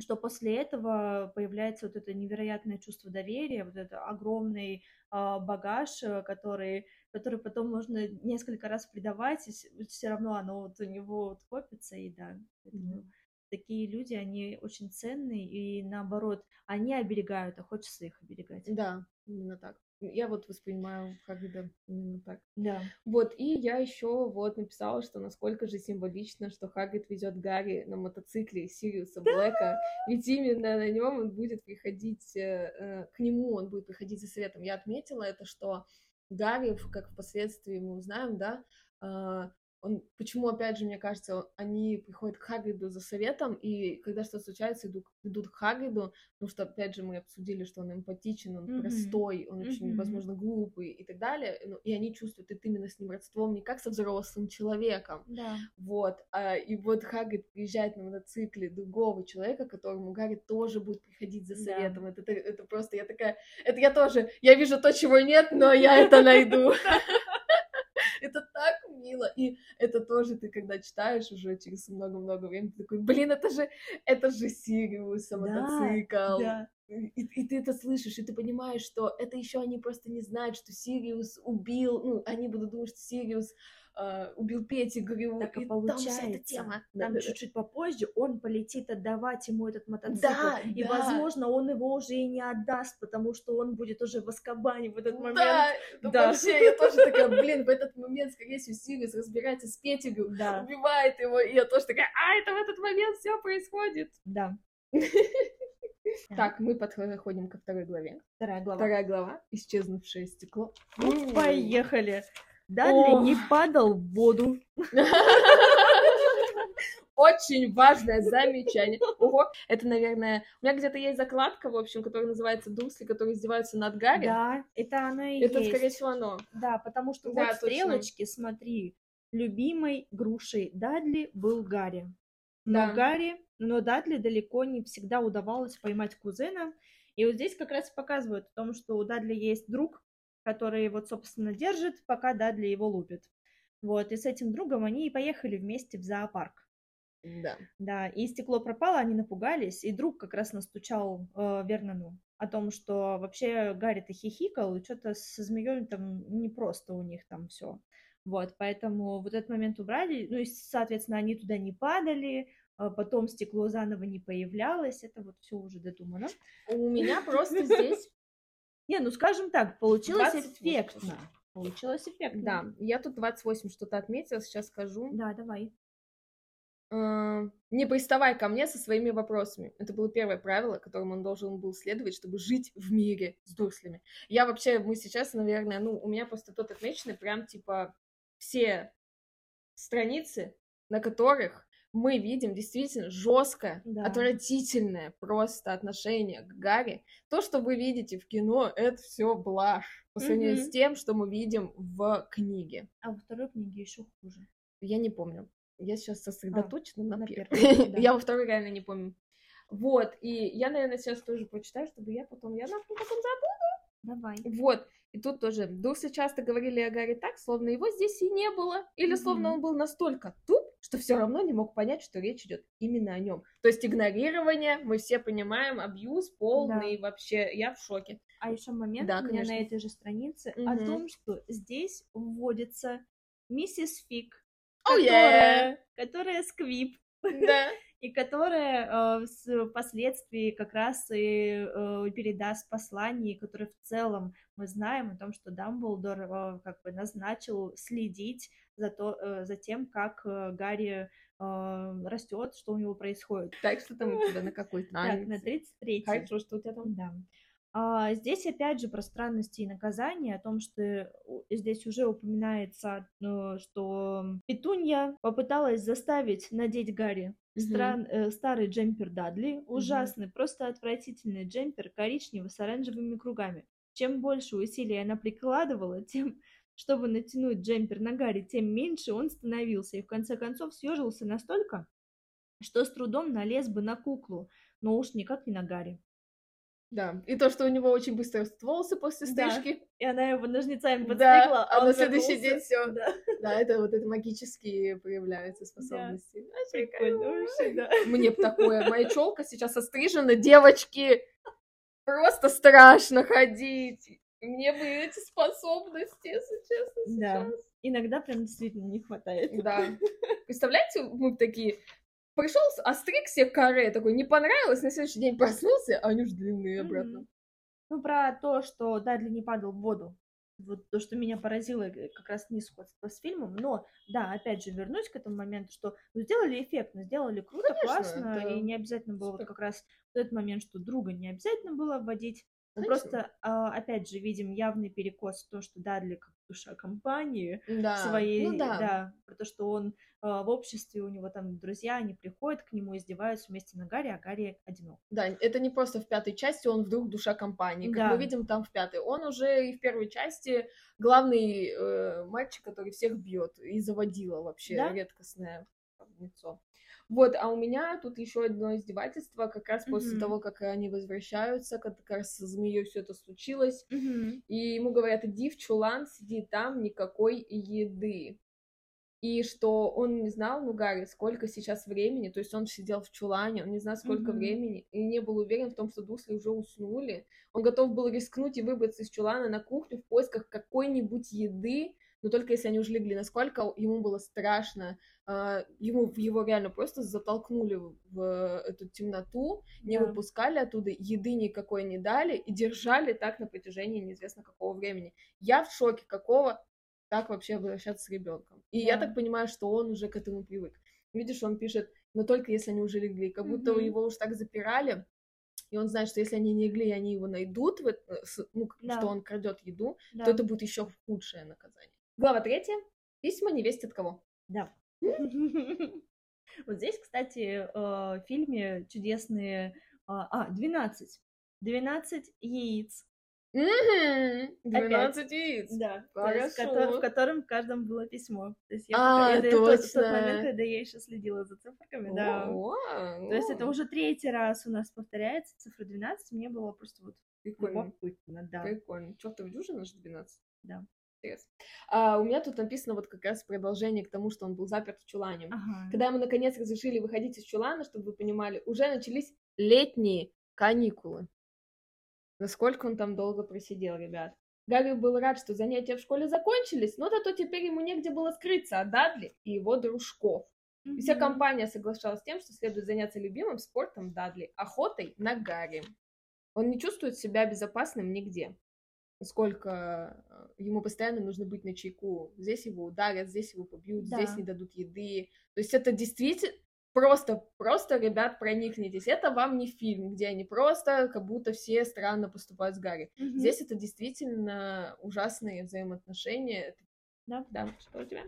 что после этого появляется вот это невероятное чувство доверия, вот это огромный а, багаж, э, который, который потом можно несколько раз предавать, и все равно оно вот у него вот копится, и да, поэтому Мгм. такие люди, они очень ценные, и наоборот, они оберегают, а хочется их оберегать. Да, именно так. Я вот воспринимаю Хагрида именно так. Да. Вот, и я еще вот написала, что насколько же символично, что Хагрид везет Гарри на мотоцикле Сириуса Блэка, ведь именно на нем он будет приходить, э, э, к нему он будет приходить за советом. Я отметила это, что Гарри, как впоследствии мы узнаем, да, а, он, почему, опять же, мне кажется, они приходят к Хагриду за советом, и когда что-то случается, идут, идут к Хагриду, потому что, опять же, мы обсудили, что он эмпатичен, он Мгм. простой, он очень, Мгм. возможно, глупый и так далее, ну, и они чувствуют это именно с ним родством, не как со взрослым человеком, Да. вот, а, и вот Хагрид приезжает на мотоцикле другого человека, которому Гарри тоже будет приходить за Да. советом, это, это, это просто, я такая, это я тоже, я вижу то, чего нет, но я это найду. Это так мило. И это тоже ты, когда читаешь уже через много-много времени, ты такой, блин, это же, это же Сириус, мотоцикл. Да, И, и ты это слышишь, и ты понимаешь, что это еще они просто не знают, что Сириус убил, ну, они будут думать, что Сириус э, убил Петтигрю. Так и, и получается. Там вся эта тема. Там да, чуть-чуть да. попозже он полетит отдавать ему этот мотоцикл. Да, и, да. возможно, он его уже и не отдаст, потому что он будет уже в Азкабане в этот момент. Да, ну, да. вообще, я тоже такая, блин, в этот момент, скорее всего, Сириус разбирается с Петигрю, да. убивает его, и я тоже такая, а, это в этот момент все происходит. Да. Так, мы подходим ко второй главе. Вторая глава. Вторая глава. Исчезнувшее стекло. Поехали. Дадли не падал в воду. Очень важное замечание. Ого, это, наверное... У меня где-то есть закладка, в общем, которая называется Дурсли, которые издеваются над Гарри. Да, это оно и это, есть. скорее всего, оно. Да, потому что да, вот стрелочки, смотри, любимой грушей Дадли был Гарри. Но да. Гарри, но Дадли далеко не всегда удавалось поймать кузена. И вот здесь как раз показывают о том, что у Дадли есть друг, который вот, собственно, держит, пока Дадли его лупит. Вот, и с этим другом они и поехали вместе в зоопарк. Да. Да, и стекло пропало, они напугались, и друг как раз настучал э, Вернону о том, что вообще Гарри-то хихикал, и что-то со змеей там не просто у них там все. Вот, поэтому вот этот момент убрали, ну и, соответственно, они туда не падали, а потом стекло заново не появлялось, это вот все уже додумано. У меня просто здесь не, ну скажем так, получилось 28. эффектно. Получилось эффектно. Да, я тут 28 что-то отметила, сейчас скажу. Да, давай. Uh, не приставай ко мне со своими вопросами. Это было первое правило, которому он должен был следовать, чтобы жить в мире с дурслями. Я вообще, мы сейчас, наверное, ну, у меня просто тут отмечены прям, типа, все страницы, на которых мы видим действительно жесткое, да. отвратительное просто отношение к Гарри. То, что вы видите в кино, это все блажь по сравнению mm-hmm. с тем, что мы видим в книге. А во второй книге еще хуже. Я не помню. Я сейчас сосредоточена а, на, на первой. Да. Я во второй реально не помню. Вот, и я, наверное, сейчас тоже прочитаю, чтобы я потом, я потом забуду. Давай. Вот, и тут тоже Дурсли часто говорили о Гарри так, словно его здесь и не было, или словно он был настолько туп, что все равно не мог понять, что речь идет именно о нем. То есть игнорирование, мы все понимаем, абьюз полный, да. вообще, я в шоке. А еще момент да, у меня на этой же странице угу. о том, что здесь вводится миссис Фиг, oh, которая, yeah. которая сквип. Да. и которая э, впоследствии как раз и э, передаст послание, которое в целом мы знаем о том, что Дамблдор э, как бы назначил следить за, то, э, за тем, как э, Гарри э, растет, что у него происходит. Так, что там у тебя на какой странице? Так, на 33 Хорошо, что у тебя там? Да. А, здесь опять же про странности и наказания, о том, что здесь уже упоминается, что Петунья попыталась заставить надеть Гарри Стран, э, старый джемпер Дадли, ужасный, mm-hmm. просто отвратительный джемпер, коричневый с оранжевыми кругами. Чем больше усилий она прикладывала, тем, чтобы натянуть джемпер на Гарри, тем меньше он становился, и в конце концов съежился настолько, что с трудом налез бы на куклу, но уж никак не на Гарри. Да, и то, что у него очень быстро волосы после стрижки. Да. И она его ножницами подстригла, да, а, а на следующий день все. Да. да, это вот это магические появляются способности. Да. Прикольно да. Мне бы такое. Моя челка сейчас острижена, девочки. Просто страшно ходить. Мне бы эти способности, если честно, сейчас. Да. Иногда прям действительно не хватает. Да. Представляете, мы такие, Пришел, остриг себе каре, такой, не понравилось, на следующий день проснулся, а они уже длинные обратно. Mm-hmm. Ну, про то, что Дадли не падал в воду. Вот то, что меня поразило, э, как раз не сходство с фильмом. Но, да, опять же, вернусь к этому моменту, что ну, сделали эффектно, сделали круто, Конечно, классно, это... и не обязательно было вот как раз в этот момент, что друга не обязательно было вводить. Мы просто, а, опять же, видим явный перекос в то, что Дадли как душа компании да. своей, ну, да. да, про то, что он а, в обществе, у него там друзья, они приходят к нему, издеваются вместе на Гарри, а Гарри одинок. Да, это не просто в пятой части он вдруг душа компании, как да. мы видим там в пятой. Он уже и в первой части главный э, мальчик, который всех бьет и заводила вообще да? редкостная лицо. Вот, а у меня тут еще одно издевательство, как раз после Мгм. того, как они возвращаются, как раз со змеей все это случилось, Мгм. и ему говорят, иди в чулан, сиди там, никакой еды. И что он не знал, ну, Гарри, сколько сейчас времени, то есть он сидел в чулане, он не знал, сколько Мгм. времени, и не был уверен в том, что Дусли уже уснули. Он готов был рискнуть и выбраться из чулана на кухню в поисках какой-нибудь еды, но только если они уже легли, насколько ему было страшно. А, Ему его реально просто затолкнули в эту темноту, не Да. выпускали оттуда, еды никакой не дали и держали так на протяжении неизвестно какого времени. Я в шоке, какого так вообще обращаться с ребенком. И я Да. так понимаю, что он уже к этому привык. Видишь, он пишет, но только если они уже легли, как будто Мгм. его уж так запирали, и он знает, что если они не легли, они его найдут, с- ну, Да. что он крадет еду, Да. то это будет еще худшее наказание. Глава третья. Письма невесте от кого? Да. Вот здесь, кстати, э, в фильме чудесные... А, а, 12. 12 яиц. Мгм. 12 яиц. Да. В котором в каждом было письмо. То есть я А, пока- это тот- момент, когда я еще следила за цифрами, да. То есть это уже третий раз у нас повторяется цифра 12. Мне было просто вот прикольно. любопытно, да. Прикольно. Чертов дюжина же 12. Да. Интересно. А, у меня тут написано вот как раз продолжение к тому, что он был заперт в чулане. Ага. Когда ему наконец разрешили выходить из чулана, чтобы вы понимали, уже начались летние каникулы. Насколько он там долго просидел, ребят. Гарри был рад, что занятия в школе закончились, но зато теперь ему негде было скрыться от Дадли и его дружков. И вся компания соглашалась с тем, что следует заняться любимым спортом Дадли, охотой на Гарри. Он не чувствует себя безопасным нигде. Сколько ему постоянно нужно быть на чайку. Здесь его ударят, здесь его побьют, здесь Да. не дадут еды. То есть это действительно просто, просто, ребят, проникнитесь. Это вам не фильм, где они просто как будто все странно поступают с Гарри. Мгм. Здесь это действительно ужасные взаимоотношения. Да. Да, что у тебя?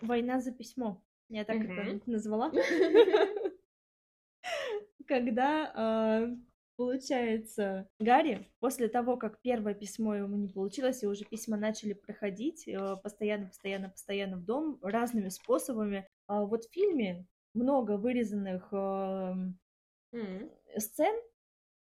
Война за письмо. Я так Мгм. это назвала. Когда, а, получается, Гарри, после того, как первое письмо ему не получилось, и уже письма начали проходить э, постоянно, постоянно, постоянно в дом разными способами, а вот в фильме много вырезанных М, сцен,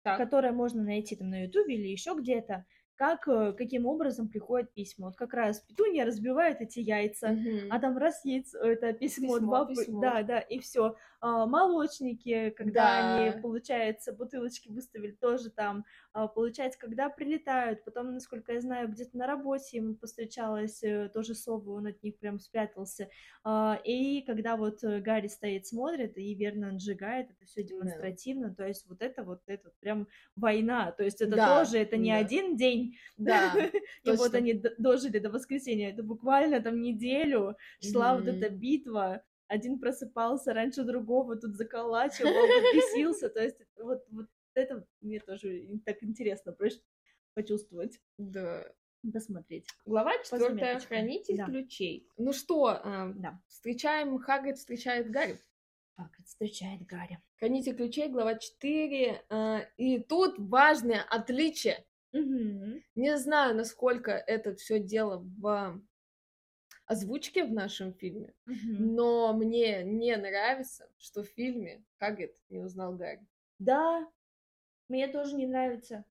Так. которые можно найти там на Ютубе или еще где-то, как, э, каким образом приходят письма. Вот как раз Петунья разбивает эти яйца, Мгм. а там раз яйцо, это письмо, Письмо, два, п- письмо. да, да, и все. молочники, когда Да. они, получается, бутылочки выставили, тоже там, а, получается, когда прилетают, потом, насколько я знаю, где-то на работе ему повстречалась э, тоже сова, он от них прям спрятался, А, и когда вот э, Гарри стоит, смотрит, и верно сжигает, это все Да. демонстративно, то есть вот это вот, это вот прям война, то есть это Да, тоже, это не да. один день, Да, и вот они дожили до воскресенья. Это буквально там неделю шла вот эта битва. Один просыпался раньше другого, тут заколачивал, бесился. То есть вот, вот это мне тоже так интересно почувствовать, Да. посмотреть. Глава четвертая. Хранитель Да. ключей. Ну что, а, Да. встречаем, Хагрид встречает Гарри. Как встречает Гарри. Хранитель ключей, глава 4. И тут важное отличие. Мгм. Не знаю, насколько это все дело в озвучке в нашем фильме, Мгм. но мне не нравится, что в фильме Хагрид не узнал Гарри. Да, мне тоже не нравится.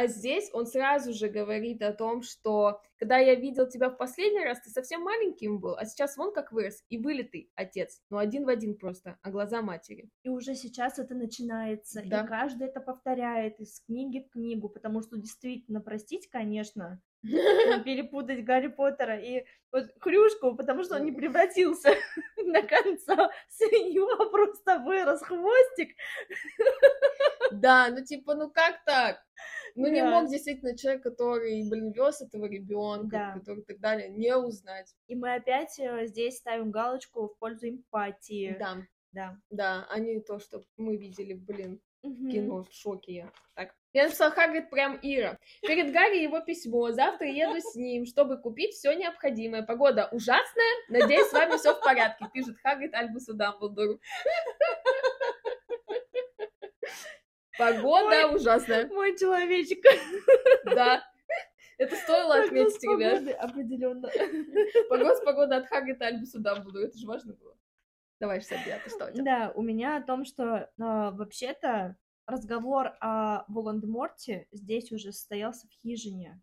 А здесь он сразу же говорит о том, что когда я видел тебя в последний раз, ты совсем маленьким был, а сейчас вон как вырос, и вылитый отец, ну один в один просто, а глаза матери. И уже сейчас это начинается, Да. и каждый это повторяет из книги в книгу, потому что действительно, простить, конечно, перепутать Гарри Поттера и вот Хрюшку, потому что он не превратился на конца, с него просто вырос хвостик. Да, ну типа, ну как так? Ну не Да. мог действительно человек, который, блин, вез этого ребенка, Да. который и так далее, не узнать. И мы опять э, здесь ставим галочку в пользу эмпатии. Да, Да. да, а не то, что мы видели, блин, Мгм. кино, в шоке я. Так. Я написала Хагрид прям Ира. Перед Гарри его письмо. Завтра еду с ним, чтобы купить все необходимое. Погода ужасная. Надеюсь, с вами все в порядке. Пишет Хагрид Альбусу Дамблдору. Погода ужасная. Мой человечек. Да. Это стоило отметить, ребят. Определенно. Погода, погода от Хагрида Альбусу Дамблдору. Это же важно было. Давай, Сабия, ты что у тебя? Да, у меня о том, что э, вообще-то разговор о Волан-де-Морте здесь уже состоялся в хижине,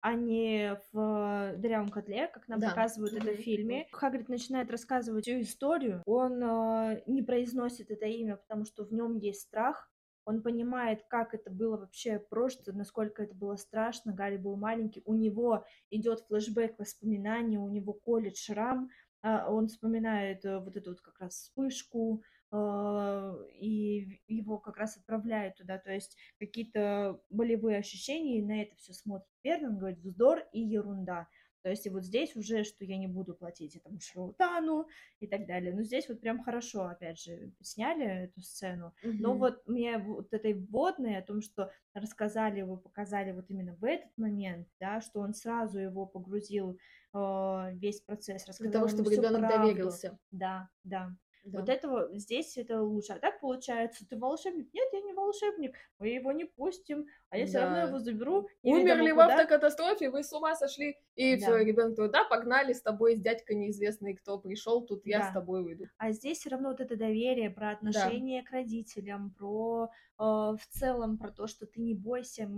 а не в дырявом котле, как нам Да. показывают это в фильме. Хагрид начинает рассказывать всю историю. Он э, не произносит это имя, потому что в нем есть страх. Он понимает, как это было вообще просто, насколько это было страшно. Гарри был маленький. У него идет флешбэк воспоминаний, у него колет шрам. А, Он вспоминает э, вот эту вот как раз вспышку, э, и его как раз отправляют туда. То есть какие-то болевые ощущения, и на это все смотрит Вернон, говорит вздор и ерунда. То есть и вот здесь уже, что я не буду платить этому Шроутану и так далее. Но здесь вот прям хорошо, опять же, сняли эту сцену. Но Мгм. вот мне вот этой вводной о том, что рассказали его, показали вот именно в этот момент, да, что он сразу его погрузил э, весь процесс, Для того, чтобы ребенок правду. доверился. Да, да. Да. Вот этого здесь это лучше. А так получается, ты волшебник? Нет, я не волшебник. Мы его не пустим, а я все равно Да. его заберу. Умерли в автокатастрофе, вы с ума сошли. И Да. все, ребенок говорит, да, погнали с тобой, с дядькой неизвестный, кто пришел, тут я Да. с тобой выйду. А здесь все равно вот это доверие про отношение к родителям, про э, в целом про то, что ты не бойся,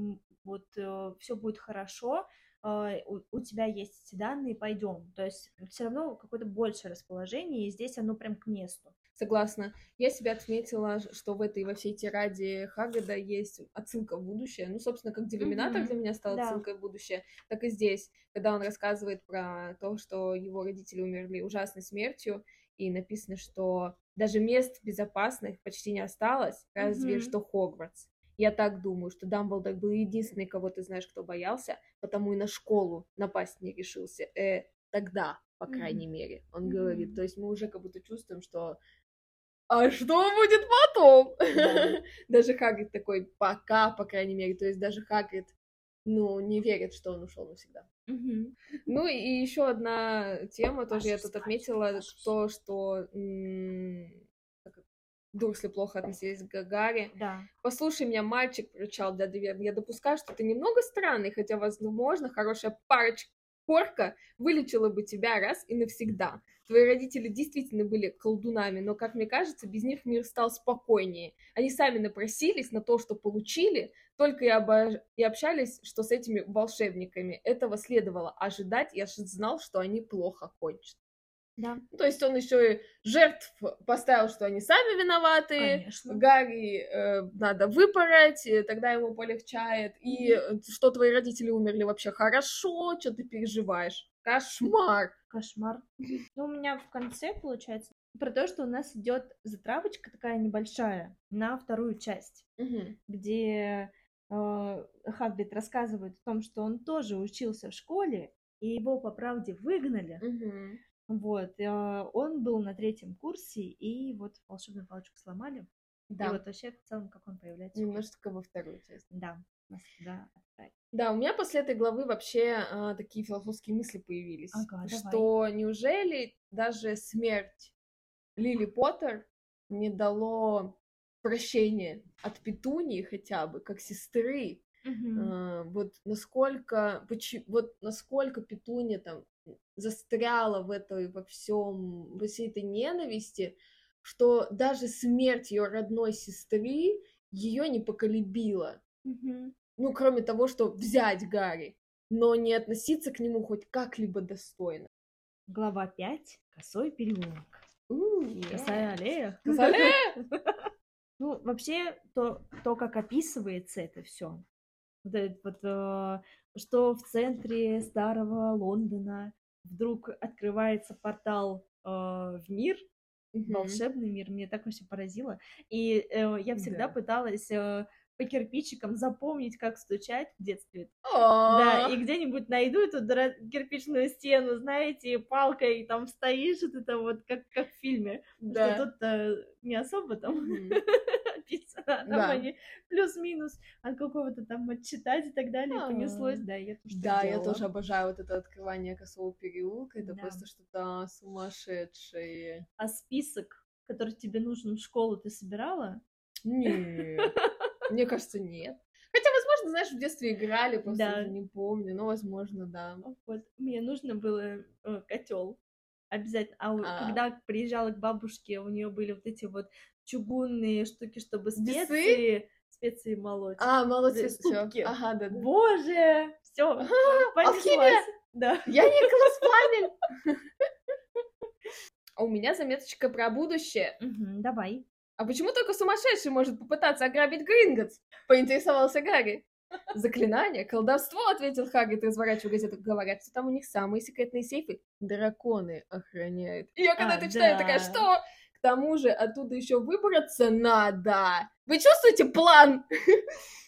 вот все будет хорошо, э, у, у тебя есть эти данные, пойдем. То есть все равно какое-то большее расположение, и здесь оно прям к месту. Согласна. Я себя отметила, что в этой во всей тираде Хаггада есть отсылка в будущее. Ну, собственно, как Делюминатор Мгм. для меня стал Да. отсылкой в будущее, так и здесь, когда он рассказывает про то, что его родители умерли ужасной смертью, и написано, что даже мест безопасных почти не осталось, разве Мгм. что Хогвартс. Я так думаю, что Дамблдор был единственный, кого ты знаешь, кто боялся, потому и на школу напасть не решился. Э, тогда, по крайней мере, он Мгм. говорит. То есть мы уже как будто чувствуем, что а что будет потом? Да. Даже Хагрид такой, пока, по крайней мере. То есть даже Хагрид, ну, не верит, что он ушел навсегда. Ну и еще одна тема, тоже я тут отметила, то, что м, Дурсли плохо относились к Гарри. Да. Послушай меня, мальчик, причал дядя Верн, я допускаю, что ты немного странный, хотя, возможно, хорошая парочка Порка вылечила бы тебя раз и навсегда. Твои родители действительно были колдунами, но, как мне кажется, без них мир стал спокойнее. Они сами напросились на то, что получили, только и, обо- и общались, что с этими волшебниками. Этого следовало ожидать, я же знал, что они плохо кончат. Да, Ну, То есть он еще и жертв поставил, что они сами виноваты, конечно. Гарри э, надо выпороть, тогда ему полегчает. И э, что твои родители умерли вообще хорошо, что ты переживаешь? Кошмар. Кошмар. Ну, у меня в конце получается про то, что у нас идет затравочка такая небольшая на вторую часть, Мгм. где э, Хагрид рассказывает о том, что он тоже учился в школе, и его по правде выгнали. Мгм. Вот, э, он был на третьем курсе, и вот волшебную палочку сломали. И Да, вот вообще в целом, как он появляется. немножко во вторую часть. Да, отправили. Да, у меня после этой главы вообще а, такие философские мысли появились. Ага, давай. что неужели даже смерть Лили Поттер не дало прощения от Петунии хотя бы, как сестры, Мгм. А, вот насколько, вот насколько Петуня там застряла в этой, во всем, во всей этой ненависти, что даже смерть ее родной сестры ее не поколебила. Мгм. Ну, кроме того, что взять Гарри, но не относиться к нему хоть как-либо достойно. Глава 5. Косой переулок. Косая аллея. Косая аллея! Ну, вообще, то, то как описывается это все, вот это вот, э, что в центре старого Лондона вдруг открывается портал э, в мир, Мгм. волшебный мир, мне так вообще поразило. И э, я всегда Да. пыталась э, по кирпичикам запомнить, как стучать в детстве. Да, и где-нибудь найду эту кирпичную стену, знаете, палкой там стоишь, это вот, как, как в фильме. Да. Что тут не особо там описано, а там они плюс-минус от какого-то там отчитать и так далее А. понеслось, да, я тоже Да, я тоже обожаю вот это открывание косого переулка. Это просто что-то сумасшедшее. А список, который тебе нужен в школу, ты собирала? Нет. Мне кажется, нет. Хотя, возможно, знаешь, в детстве играли, просто Да. не помню. Но, возможно, да. Вот, мне нужно было котел Обязательно. А, а когда приезжала к бабушке, у нее были вот эти вот чугунные штуки, чтобы специи, специи молоть. А, молоть ступки. Ага, да, да. Боже, все, понеслась. Да. Я Николас Фламель. А у меня заметочка про будущее. Угу, давай. А почему только сумасшедший может попытаться ограбить Гринготс? Поинтересовался Гарри. Заклинание, колдовство, ответил Хагрид, разворачивая газету. Говорят, что там у них самые секретные сейфы. Драконы охраняют. И я когда а, это читаю, да. такая, что? К тому же оттуда еще выбраться надо. Вы чувствуете план?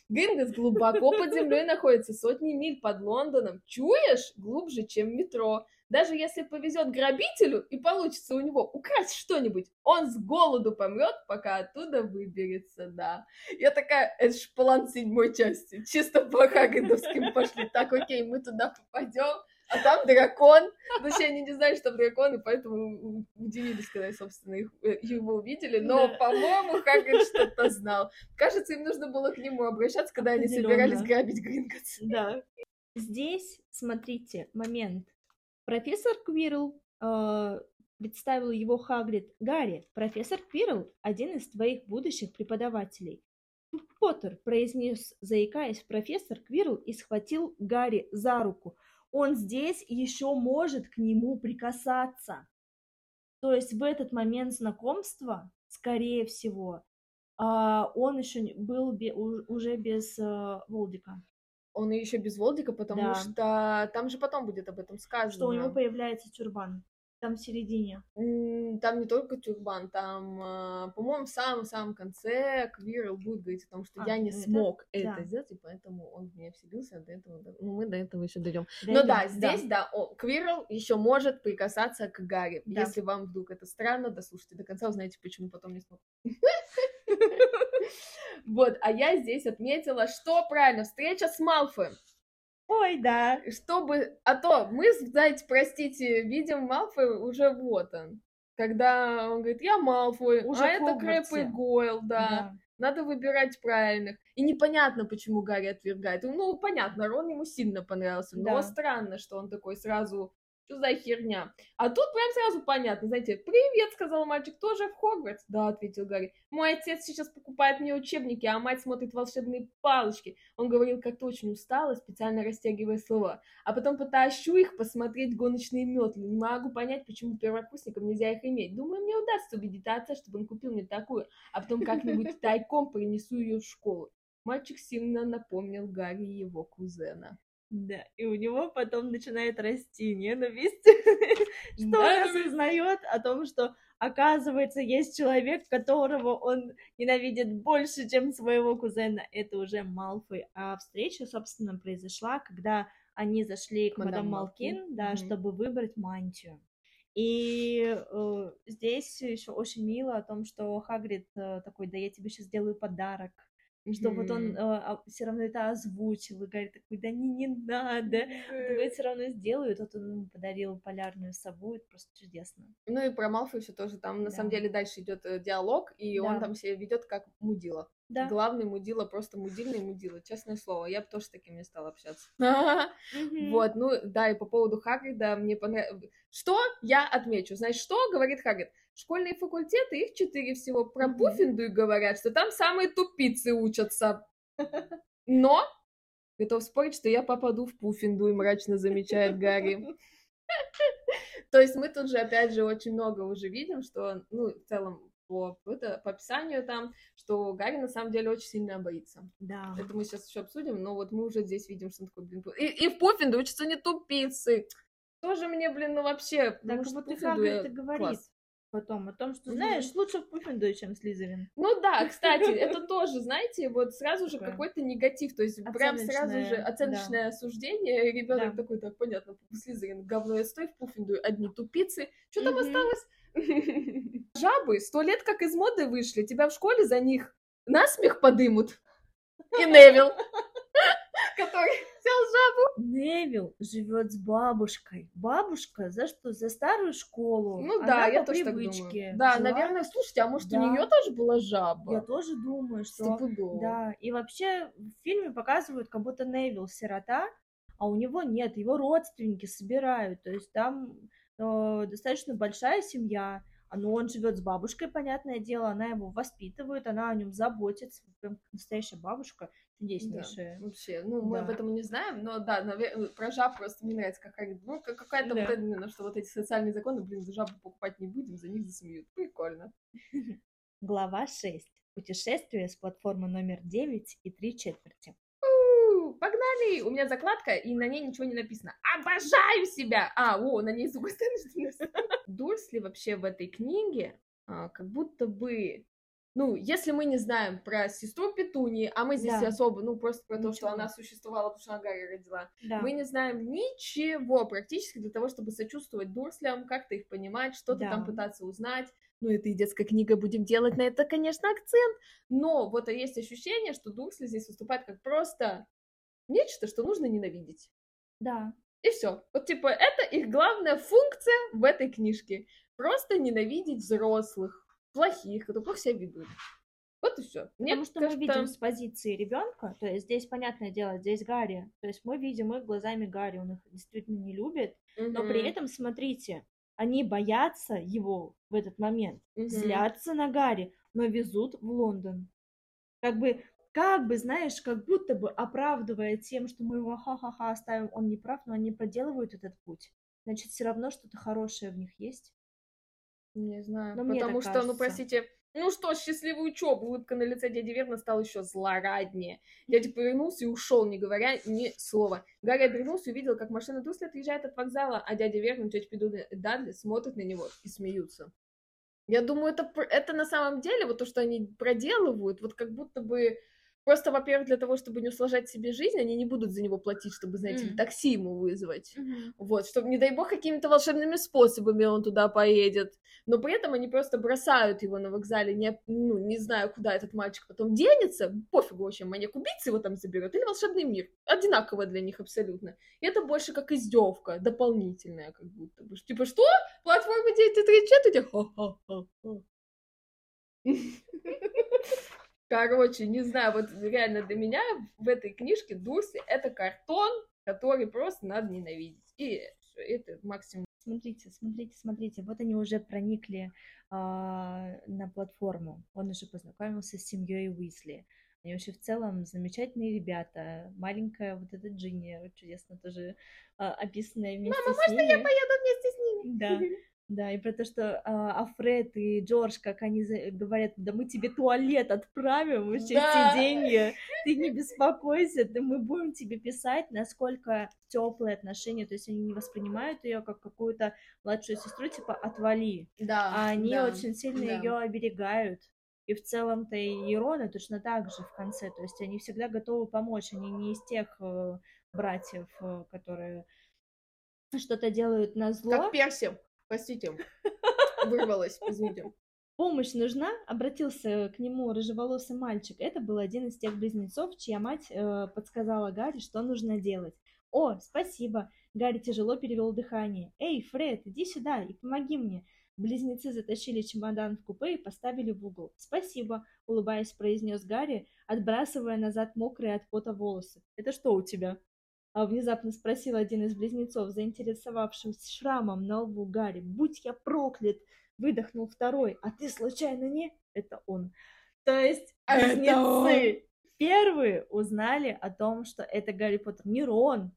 Гринготс глубоко под землей находится, сотни миль под Лондоном. Чуешь? Глубже, чем метро. Даже если повезет грабителю и получится у него украсть что-нибудь, он с голоду помрет, пока оттуда выберется, да. Я такая, это ж план седьмой части, чисто по Хагридовским пошли. Так, окей, мы туда попадем, а там дракон. Вообще они не знали, что там дракон, и поэтому удивились, когда, собственно, их, э, его увидели. Но, по-моему, Хагрид что-то знал. Кажется, им нужно было к нему обращаться, когда они собирались грабить Гринготс. Да. Здесь, смотрите, момент. Профессор Квирл э, представил его Хагрид. Гарри, профессор Квирл – один из твоих будущих преподавателей. Поттер произнес, заикаясь, профессор Квирл и схватил Гарри за руку. Он здесь еще может к нему прикасаться. То есть в этот момент знакомства, скорее всего, а, он еще был уже без э, Волдика он еще без Волдика, потому да. что там же потом будет об этом сказано. Что у него появляется тюрбан. Там в середине. Там не только тюрбан, там, а, по-моему, в самом-самом конце Квирл будет говорить о том, что а, я не это? смог да. это сделать, и поэтому он в меня вселился, до этого, ну, мы до этого еще дойдем. Но да, здесь, да, да Квирл еще может прикасаться к Гарри. Да. Если вам вдруг это странно, дослушайте до конца, узнаете, почему потом не смог. Вот, а я здесь отметила, что правильно, встреча с Малфоем. Ой, да. Чтобы... А то мы, знаете, простите, видим Малфой уже вот он. Когда он говорит, я Малфой, уже а это Крэп и Гойл, да. да. Надо выбирать правильных. И непонятно, почему Гарри отвергает. Ну, понятно, Рон ему сильно понравился, но да. странно, что он такой сразу что за херня? А тут прям сразу понятно, знаете, привет, сказал мальчик, тоже в Хогвартс? Да, ответил Гарри. Мой отец сейчас покупает мне учебники, а мать смотрит волшебные палочки. Он говорил как-то очень устало, специально растягивая слова. А потом потащу их посмотреть гоночные метлы. Не могу понять, почему первокурсникам нельзя их иметь. Думаю, мне удастся убедить отца, чтобы он купил мне такую, а потом как-нибудь тайком принесу ее в школу. Мальчик сильно напомнил Гарри его кузена. Да, и у него потом начинает расти ненависть, что он осознает о том, что оказывается есть человек, которого он ненавидит больше, чем своего кузена. Это уже Малфой. А встреча, собственно, произошла, когда они зашли к мадам, Малкин, да, чтобы выбрать мантию. И э, здесь еще очень мило о том, что Хагрид э, такой, да я тебе сейчас сделаю подарок что вот он э, а, все равно это озвучил и говорит такой, да не, не надо, mm-hmm. все равно сделают, вот он подарил полярную сову, это просто чудесно. Ну и про Малфой еще тоже, там на да. самом деле дальше идет э, диалог, и да. он там себя ведет как мудила. Да. Главный мудила, просто мудильный мудила, честное слово. Я бы тоже с таким не стала общаться. Вот, ну да, и по поводу Хагрида мне понравилось. Что я отмечу? Знаешь, что говорит Хагрид? Школьные факультеты, их четыре всего. Про Пуффиндуй говорят, что там самые тупицы учатся. Но готов спорить, что я попаду в Пуффиндуй, мрачно замечает Гарри. То есть мы тут же, опять же, очень много уже видим, что, ну, в целом, по, это, по описанию там, что Гарри на самом деле очень сильно боится. Да. Это мы сейчас еще обсудим, но вот мы уже здесь видим, что он такой, блин, и, и в Пуффинду учатся не тупицы. Тоже мне, блин, ну вообще, так вот и Хагрид это говорит. Класс потом о том, что, знаешь, лучше в Пуффиндуй, чем Слизерин. Ну да, кстати, это тоже, знаете, вот сразу же какой-то негатив, то есть прям сразу же оценочное осуждение, ребенок такой, так, понятно, Слизерин говно и стой, в Пуффиндуй одни тупицы. Что там осталось? Жабы сто лет как из моды вышли, тебя в школе за них насмех подымут. И Невил, который взял жабу. Невил живет с бабушкой. Бабушка за что? За старую школу. Ну Она да, я тоже привычке. так думаю. Да, Жила... наверное, слушайте, а может да. у нее тоже была жаба? Я тоже думаю, что... Стопудово. Да, и вообще в фильме показывают, как будто Невил сирота, а у него нет, его родственники собирают, то есть там э, достаточно большая семья, но он живет с бабушкой, понятное дело, она его воспитывает, она о нем заботится, прям настоящая бабушка, чудеснейшая. Да, вообще, ну, мы об этом не знаем, но да, наверное, про жаб просто мне нравится, какая, ну, какая-то да. вот именно, что вот эти социальные законы, блин, за жабу покупать не будем, за них засмеют. Прикольно. Глава 6. Путешествие с платформы номер 9 и 3 четверти. Погнали! У меня закладка, и на ней ничего не написано. Обожаю себя! А, о, на ней с другой стороны Дурсли вообще в этой книге а, как будто бы ну, если мы не знаем про сестру Петуни, а мы здесь да. особо, ну, просто про ничего. то, что она существовала, потому что она Гарри родила, да. мы не знаем ничего практически для того, чтобы сочувствовать Дурслям, как-то их понимать, что-то да. там пытаться узнать. Ну, это и детская книга, будем делать на это, конечно, акцент. Но вот есть ощущение, что Дурсли здесь выступает как просто нечто, что нужно ненавидеть. Да. И все. Вот типа это их главная функция в этой книжке. Просто ненавидеть взрослых плохих, которые плохо себя ведут. Вот и все. Потому что кажется... мы видим с позиции ребенка, то есть здесь, понятное дело, здесь Гарри, то есть мы видим их глазами Гарри, он их действительно не любит, угу. но при этом, смотрите, они боятся его в этот момент, угу. злятся на Гарри, но везут в Лондон. Как бы, как бы, знаешь, как будто бы оправдывая тем, что мы его ха-ха-ха оставим, он не прав, но они проделывают этот путь. Значит, все равно что-то хорошее в них есть. Не знаю, Но потому что, ну, кажется. ну, простите, ну что, счастливый учеб, улыбка на лице дяди Верна стала еще злораднее. Дядя повернулся и ушел, не говоря ни слова. Гарри обернулся и увидел, как машина Дурсли отъезжает от вокзала, а дядя Верн и тетя Пиду Дадли смотрят на него и смеются. Я думаю, это, это на самом деле, вот то, что они проделывают, вот как будто бы Просто, во-первых, для того, чтобы не усложнять себе жизнь, они не будут за него платить, чтобы, знаете, mm. такси ему вызвать. Mm-hmm. Вот, чтобы, не дай бог, какими-то волшебными способами он туда поедет. Но при этом они просто бросают его на вокзале, не, ну, не знаю, куда этот мальчик потом денется, пофигу вообще, маньяк-убийца его там заберет, или волшебный мир. Одинаково для них абсолютно. И это больше как издевка, дополнительная, как будто бы. Типа, что? Платформа 9.3 Ха-ха-ха. Короче, не знаю, вот реально для меня в этой книжке Дурси это картон, который просто надо ненавидеть. И это максимум. Смотрите, смотрите, смотрите, вот они уже проникли а, на платформу. Он уже познакомился с семьей Уизли. Они вообще в целом замечательные ребята. Маленькая вот эта Джинни, чудесно тоже а, описанная вместе Мама, с ними. можно я поеду вместе с ними? Да. Да, и про то, что а, Афред и Джордж, как они говорят, да мы тебе туалет отправим, вообще да. сиденье, ты не беспокойся, да мы будем тебе писать, насколько теплые отношения, то есть они не воспринимают ее как какую-то младшую сестру, типа отвали, да, а они да, очень сильно да. ее оберегают. И в целом-то и Ирона точно так же в конце, то есть они всегда готовы помочь, они не из тех э, братьев, э, которые что-то делают на зло. Как Перси. Простите, вырвалась, извините. Помощь нужна? Обратился к нему рыжеволосый мальчик. Это был один из тех близнецов, чья мать э, подсказала Гарри, что нужно делать. О, спасибо. Гарри тяжело перевел дыхание. Эй, Фред, иди сюда и помоги мне. Близнецы затащили чемодан в купе и поставили в угол. «Спасибо», — улыбаясь, произнес Гарри, отбрасывая назад мокрые от пота волосы. «Это что у тебя?» А внезапно спросил один из близнецов, заинтересовавшимся шрамом на лбу Гарри. «Будь я проклят!» Выдохнул второй. «А ты случайно не?» Это он. То есть близнецы первые узнали о том, что это Гарри Поттер. Не Рон.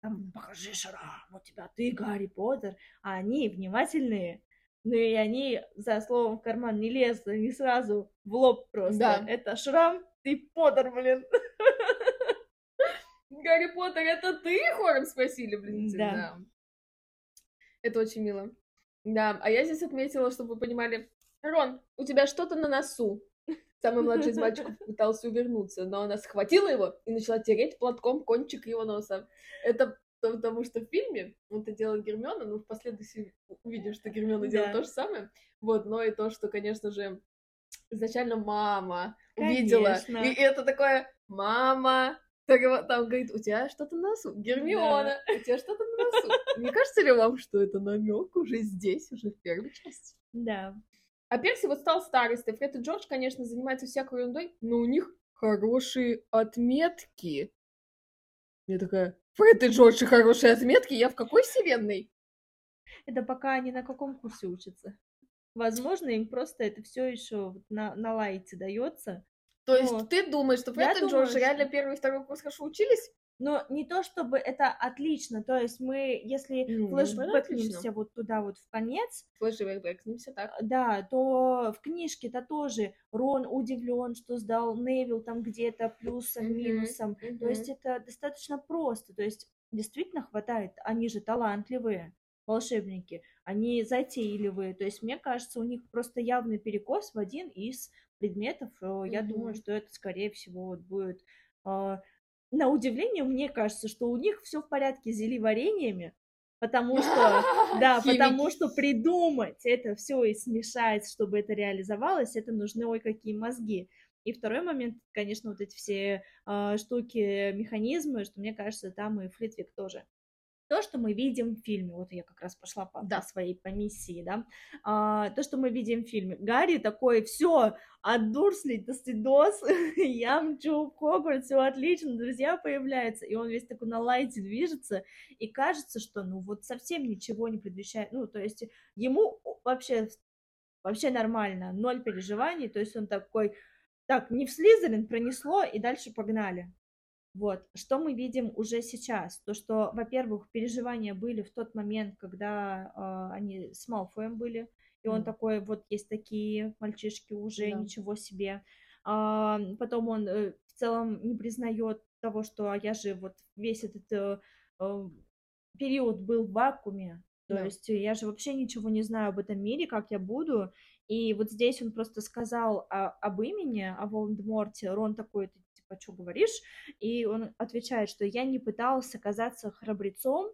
Там, покажи шрам, у тебя ты Гарри Поттер. А они внимательные. Ну и они за словом в карман не лезут, они сразу в лоб просто. Да. Это шрам, ты Поттер, блин. Гарри Поттер, это ты? Хором спросили, блин. Да. да. Это очень мило. Да, а я здесь отметила, чтобы вы понимали, Рон, у тебя что-то на носу. Самый младший из мальчиков пытался увернуться, но она схватила его и начала тереть платком кончик его носа. Это потому что в фильме это делает Гермиона, ну, в последующем увидим, что Гермиона да. делает то же самое. Вот, но и то, что, конечно же, изначально мама конечно. увидела. И это такое, мама, там говорит, у тебя что-то на носу. Гермиона, да. у тебя что-то на носу. Не кажется ли вам, что это намек уже здесь, уже в первой части? Да. А Перси вот стал старостой. Фред и Джордж, конечно, занимаются всякой ерундой, но у них хорошие отметки. Я такая, Фред и Джордж и хорошие отметки? Я в какой вселенной? Это пока они на каком курсе учатся? Возможно, им просто это все еще на, на лайте дается. То есть ты думаешь, что Фред и Джордж реально первый и второй курс хорошо учились? но не то чтобы это отлично, то есть мы, если mm, флешбэкнемся вот туда вот в конец, флешбэкнемся, так, да, то в книжке-то тоже Рон удивлен, что сдал Невил там где-то плюсом, mm-hmm. минусом, mm-hmm. то есть это достаточно просто, то есть действительно хватает, они же талантливые волшебники, они затейливые, то есть мне кажется, у них просто явный перекос в один из предметов, mm-hmm. я думаю, что это скорее всего вот будет а, на удивление, мне кажется, что у них все в порядке с зелеварениями, потому что, да, потому что придумать это все и смешать, чтобы это реализовалось, это нужны ой какие мозги. И второй момент, конечно, вот эти все э, штуки, механизмы, что мне кажется, там и Флитвик тоже то, что мы видим в фильме, вот я как раз пошла по, да. своей по миссии, да, а, то, что мы видим в фильме. Гарри такой, все, от Дурсли до Стидос, я мчу в Хогвартс, все отлично, друзья появляются, и он весь такой на лайте движется, и кажется, что, ну, вот совсем ничего не предвещает, ну, то есть ему вообще, вообще нормально, ноль переживаний, то есть он такой, так, не в Слизерин пронесло, и дальше погнали. Вот, что мы видим уже сейчас? То, что, во-первых, переживания были в тот момент, когда э, они с Малфоем были, и он mm. такой, вот есть такие мальчишки уже, да. ничего себе. А, потом он э, в целом не признает того, что а я же вот весь этот э, э, период был в вакууме, то да. есть я же вообще ничего не знаю об этом мире, как я буду. И вот здесь он просто сказал о, об имени, о Волан-де-Морте. Рон такой, типа, что говоришь? И он отвечает, что я не пытался казаться храбрецом,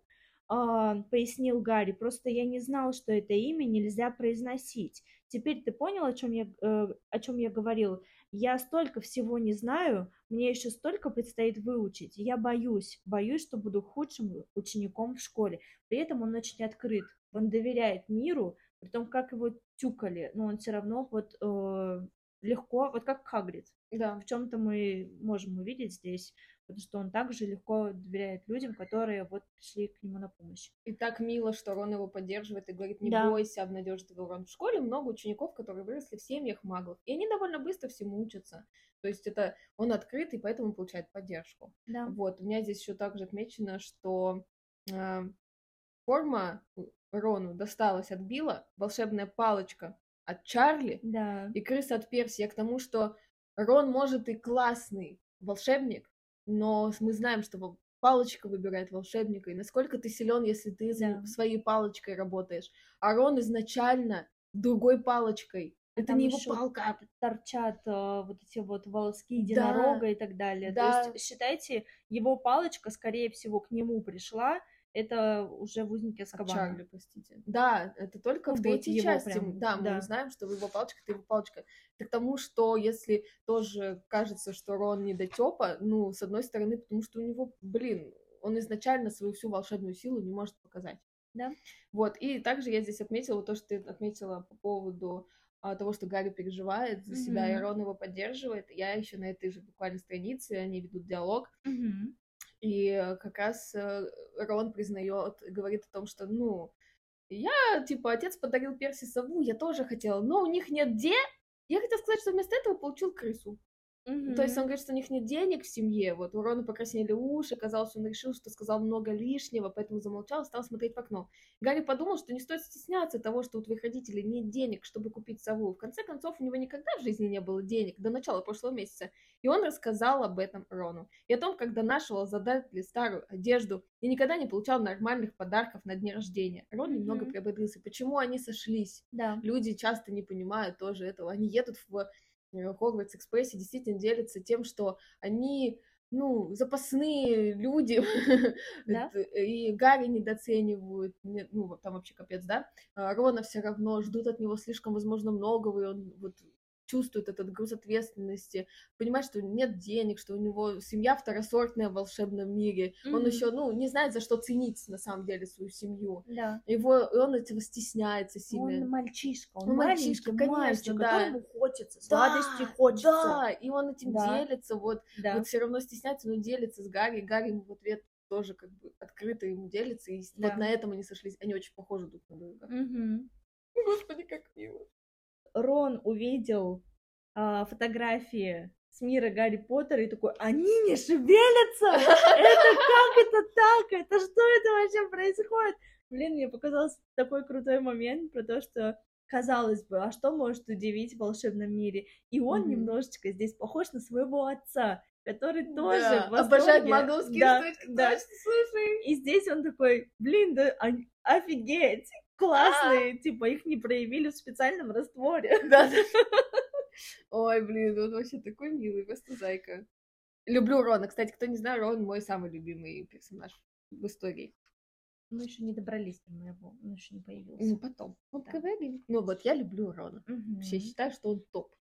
Uh, пояснил Гарри, просто я не знал, что это имя нельзя произносить. Теперь ты понял, о чем я, uh, о чем я говорил? Я столько всего не знаю, мне еще столько предстоит выучить. Я боюсь, боюсь, что буду худшим учеником в школе. При этом он очень открыт, он доверяет миру, при том, как его тюкали, но он все равно вот uh, легко, вот как Хагрид. Да. В чем-то мы можем увидеть здесь, потому что он также легко доверяет людям, которые вот пришли к нему на помощь. И так мило, что Рон его поддерживает и говорит, не да. бойся, обнадежит его Рон. В школе много учеников, которые выросли в семьях магов, и они довольно быстро всему учатся. То есть это он открыт, и поэтому получает поддержку. Да. Вот, у меня здесь еще также отмечено, что э, форма Рону досталась от Билла, волшебная палочка от Чарли да. и крыса от Перси. Я к тому, что Рон может и классный волшебник, но мы знаем, что палочка выбирает волшебника, и насколько ты силен, если ты да. своей палочкой работаешь. А Рон изначально другой палочкой. Это Там не его палка. Торчат э, вот эти вот волоски единорога да. и так далее. Да. То есть, считайте, его палочка, скорее всего, к нему пришла, это уже в узнике Азкабана. Чарли, простите. Да, это только ну, в третьей части. Прям, да, да, мы знаем, что его палочка, это его палочка. Это к тому, что если тоже кажется, что Рон не дотёпа, ну, с одной стороны, потому что у него, блин, он изначально свою всю волшебную силу не может показать. Да. Вот, и также я здесь отметила то, что ты отметила по поводу а, того, что Гарри переживает за mm-hmm. себя, и Рон его поддерживает. Я еще на этой же буквально странице, они ведут диалог. Mm-hmm. И как раз э, Рон признает, говорит о том, что, ну, я, типа, отец подарил Перси сову, я тоже хотела, но у них нет де. Я хотела сказать, что вместо этого получил крысу. Mm-hmm. То есть он говорит, что у них нет денег в семье, вот у Рона покраснели уши, казалось, он решил, что сказал много лишнего, поэтому замолчал и стал смотреть в окно. Гарри подумал, что не стоит стесняться того, что у твоих родителей нет денег, чтобы купить сову. В конце концов, у него никогда в жизни не было денег до начала прошлого месяца, и он рассказал об этом Рону. И о том, как донашивал задатли старую одежду и никогда не получал нормальных подарков на дне рождения. Рон mm-hmm. немного приободрился. Почему они сошлись? Да. Люди часто не понимают тоже этого. Они едут в Хогвартс Экспрессе действительно делятся тем, что они ну, запасные люди, да? и Гарри недооценивают, ну, там вообще капец, да, а Рона все равно ждут от него слишком, возможно, многого, и он вот чувствует этот груз ответственности, понимает, что нет денег, что у него семья второсортная в волшебном мире, mm-hmm. он еще, ну, не знает, за что ценить на самом деле свою семью. Да. Его, и он этого стесняется сильно. Он мальчишка, он, он мальчишка, конечно, мальчик, да. которому хочется, сладости да, хочется. Да, и он этим да. делится, вот, да. вот все равно стесняется, но делится с Гарри, Гарри ему в ответ тоже как бы открыто ему делится, и да. вот на этом они сошлись. Они очень похожи друг на друга. Угу. Господи, как мило. Рон увидел а, фотографии с мира Гарри Поттера и такой, они не шевелятся! Это как это так? Это что это вообще происходит? Блин, мне показался такой крутой момент про то, что казалось бы, а что может удивить в волшебном мире? И он mm-hmm. немножечко здесь похож на своего отца, который тоже да, обожает магловские да, штучки, да. слушай. И здесь он такой, блин, да офигеть, классные, а типа их не проявили в специальном растворе. Да. Ой, блин, он вообще такой милый, просто зайка. Люблю Рона. Кстати, кто не знает, Рон мой самый любимый персонаж в истории. Мы еще не добрались до моего, он еще не появился. Ну, потом. Вот да. Ну, вот я люблю Рона. Угу. Все считают, что он топ.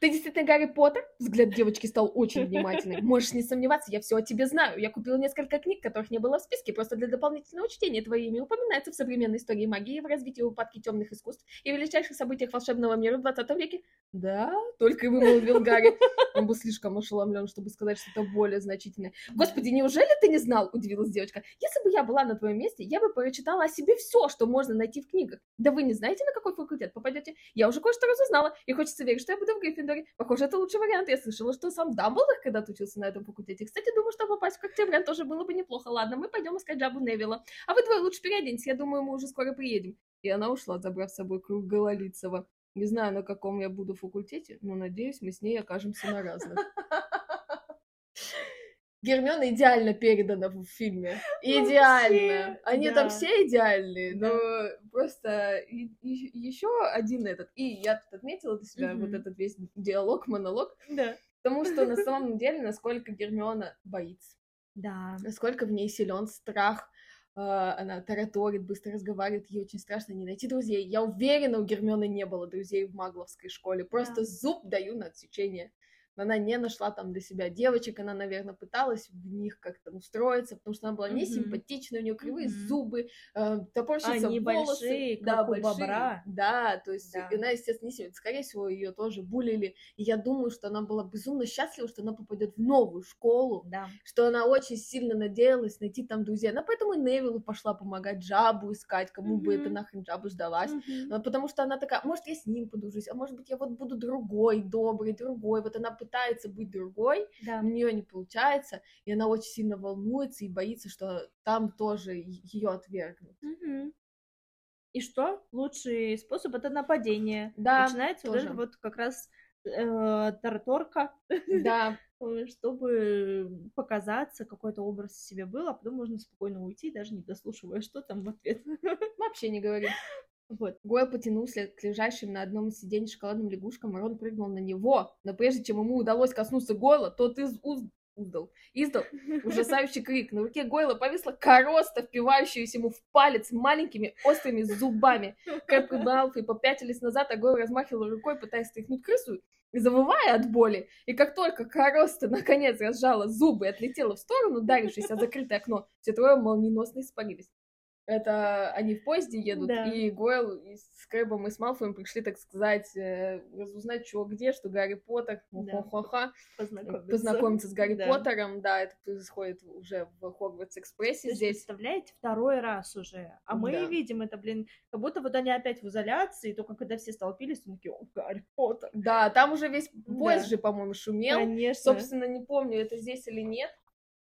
Ты действительно Гарри Поттер? Взгляд девочки стал очень внимательным. Можешь не сомневаться, я все о тебе знаю. Я купила несколько книг, которых не было в списке, просто для дополнительного чтения. Твое имя упоминается в современной истории магии, в развитии упадки темных искусств и величайших событиях волшебного мира в 20 веке. Да, только и вымолвил Гарри. Он был слишком ошеломлен, чтобы сказать что-то более значительное. Господи, неужели ты не знал? Удивилась девочка. Если бы я была на твоем месте, я бы прочитала о себе все, что можно найти в книгах. Да вы не знаете, на какой факультет попадете? Я уже кое-что разузнала, и хочется верить, что я буду в Гриффиндоре. Похоже, это лучший вариант. Я слышала, что сам Дамблдор когда-то учился на этом факультете. Кстати, думаю, что попасть в Коктебрян тоже было бы неплохо. Ладно, мы пойдем искать Джабу Невилла. А вы двое лучше переоденьтесь, я думаю, мы уже скоро приедем. И она ушла, забрав с собой круг Гололицева. Не знаю, на каком я буду факультете, но надеюсь, мы с ней окажемся на разных. Гермиона идеально передана в фильме. Идеально. Вообще, Они да. там все идеальные, да. но просто еще один этот. И я тут отметила для себя mm-hmm. вот этот весь диалог, монолог. Да. Потому что на самом деле, насколько Гермиона боится. Да. Насколько в ней силен страх. Uh, она тараторит, быстро разговаривает, ей очень страшно не найти друзей. Я уверена, у Гермионы не было друзей в магловской школе. Просто да. зуб даю на отсечение она не нашла там для себя девочек, она, наверное, пыталась в них как-то устроиться, потому что она была не симпатичная, у нее кривые mm-hmm. зубы, э, топорщиеся Они волосы, большие, как да, у большие, бобра. Да, то есть да. она, естественно, не симпатичная, скорее всего, ее тоже булили, и я думаю, что она была безумно счастлива, что она попадет в новую школу, да. что она очень сильно надеялась найти там друзей, она поэтому и Невилу пошла помогать Джабу искать, кому mm-hmm. бы это нахрен Джабу сдалась, mm-hmm. потому что она такая, может, я с ним подружусь, а может быть, я вот буду другой, добрый, другой, вот она пытается быть другой, да. у нее не получается, и она очень сильно волнуется и боится, что там тоже ее отвергнут. Угу. И что? Лучший способ это нападение. Да. Начинается тоже. вот как раз э, тараторка. Да. чтобы показаться, какой-то образ себе был, а потом можно спокойно уйти, даже не дослушивая, что там в ответ. Вообще не говори. Вот. Гойл потянулся к лежащим на одном из сидений шоколадным лягушкам, и Рон прыгнул на него. Но прежде чем ему удалось коснуться Гойла, тот из уз... уздал, издал ужасающий крик. На руке Гойла повисла короста, впивающаяся ему в палец маленькими острыми зубами. Крэп и Малфой попятились назад, а Гойл размахивал рукой, пытаясь стряхнуть крысу, завывая от боли. И как только короста наконец разжала зубы и отлетела в сторону, ударившись о закрытое окно, все трое молниеносно испарились. Это они в поезде едут, да. и Гойл и с Крэбом и с Малфоем пришли, так сказать, э, разузнать, что где, что Гарри Поттер, да. познакомиться. познакомиться с Гарри да. Поттером, да, это происходит уже в Хогвартс Экспрессе здесь. Представляете, второй раз уже, а мы да. видим это, блин, как будто вот они опять в изоляции, только когда все столпились, он такие, о, Гарри Поттер. Да, там уже весь поезд да. же, по-моему, шумел. Конечно. Собственно, не помню, это здесь или нет,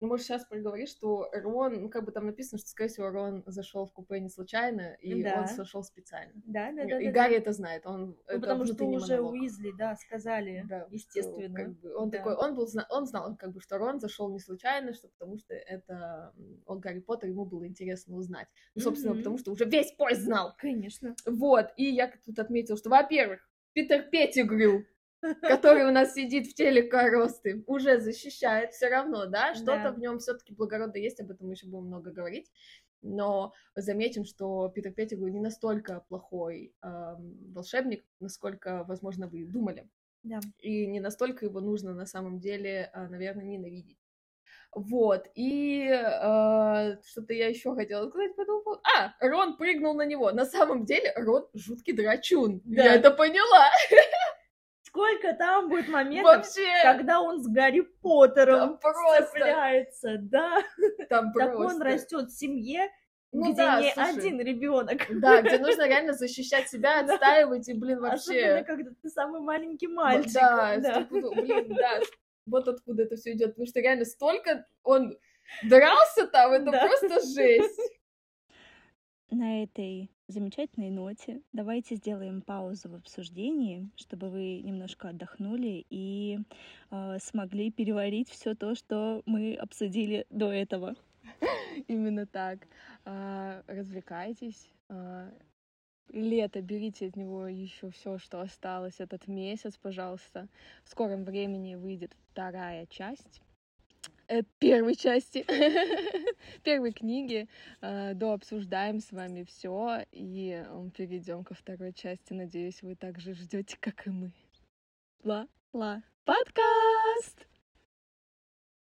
ну, можешь сейчас проговорить, что Рон, ну, как бы там написано, что, скорее всего, Рон зашел в купе не случайно, и да. он сошел специально. Да, да, да. И да, Гарри да. это знает, он ну, это потому что уже монолог. Уизли, да, сказали, да, естественно. Как бы, он да. такой, он был, он знал, как бы, что Рон зашел не случайно, что потому что это он Гарри Поттер, ему было интересно узнать. Ну, собственно, mm-hmm. потому что уже весь поезд знал. Конечно. Вот, и я тут отметил, что, во-первых, Питер Петтигрю который у нас сидит в теле коросты, уже защищает все равно, да, что-то да. в нем все-таки благородно есть, об этом мы еще будем много говорить. Но заметим, что Питер Петтигру не настолько плохой э, волшебник, насколько, возможно, вы думали. Да. И не настолько его нужно на самом деле, э, наверное, ненавидеть. Вот, и э, что-то я еще хотела сказать по этому поводу. А, Рон прыгнул на него. На самом деле Рон жуткий драчун. Да. Я это поняла. сколько там будет моментов, Вообще, когда он с Гарри Поттером там просто, цепляется, да. там Так он просто. растет в семье, Ну где да, не слушай. один ребенок. Да, где нужно реально защищать себя, отстаивать, и, блин, Особенно, вообще... когда ты самый маленький мальчик. Да, да. стопудово, блин, да. Вот откуда это все идет. Потому что реально столько он дрался там, это Да. просто жесть. На этой замечательной ноте давайте сделаем паузу в обсуждении, чтобы вы немножко отдохнули и э, смогли переварить все то, что мы обсудили до этого. Именно так. А, Развлекайтесь. а, Лето, берите от него еще все, что осталось этот месяц, пожалуйста. В скором времени выйдет вторая часть первой части первой книги. Э, Дообсуждаем с вами все и перейдем ко второй части. Надеюсь, вы также ждете, как и мы. Ла, ла, подкаст!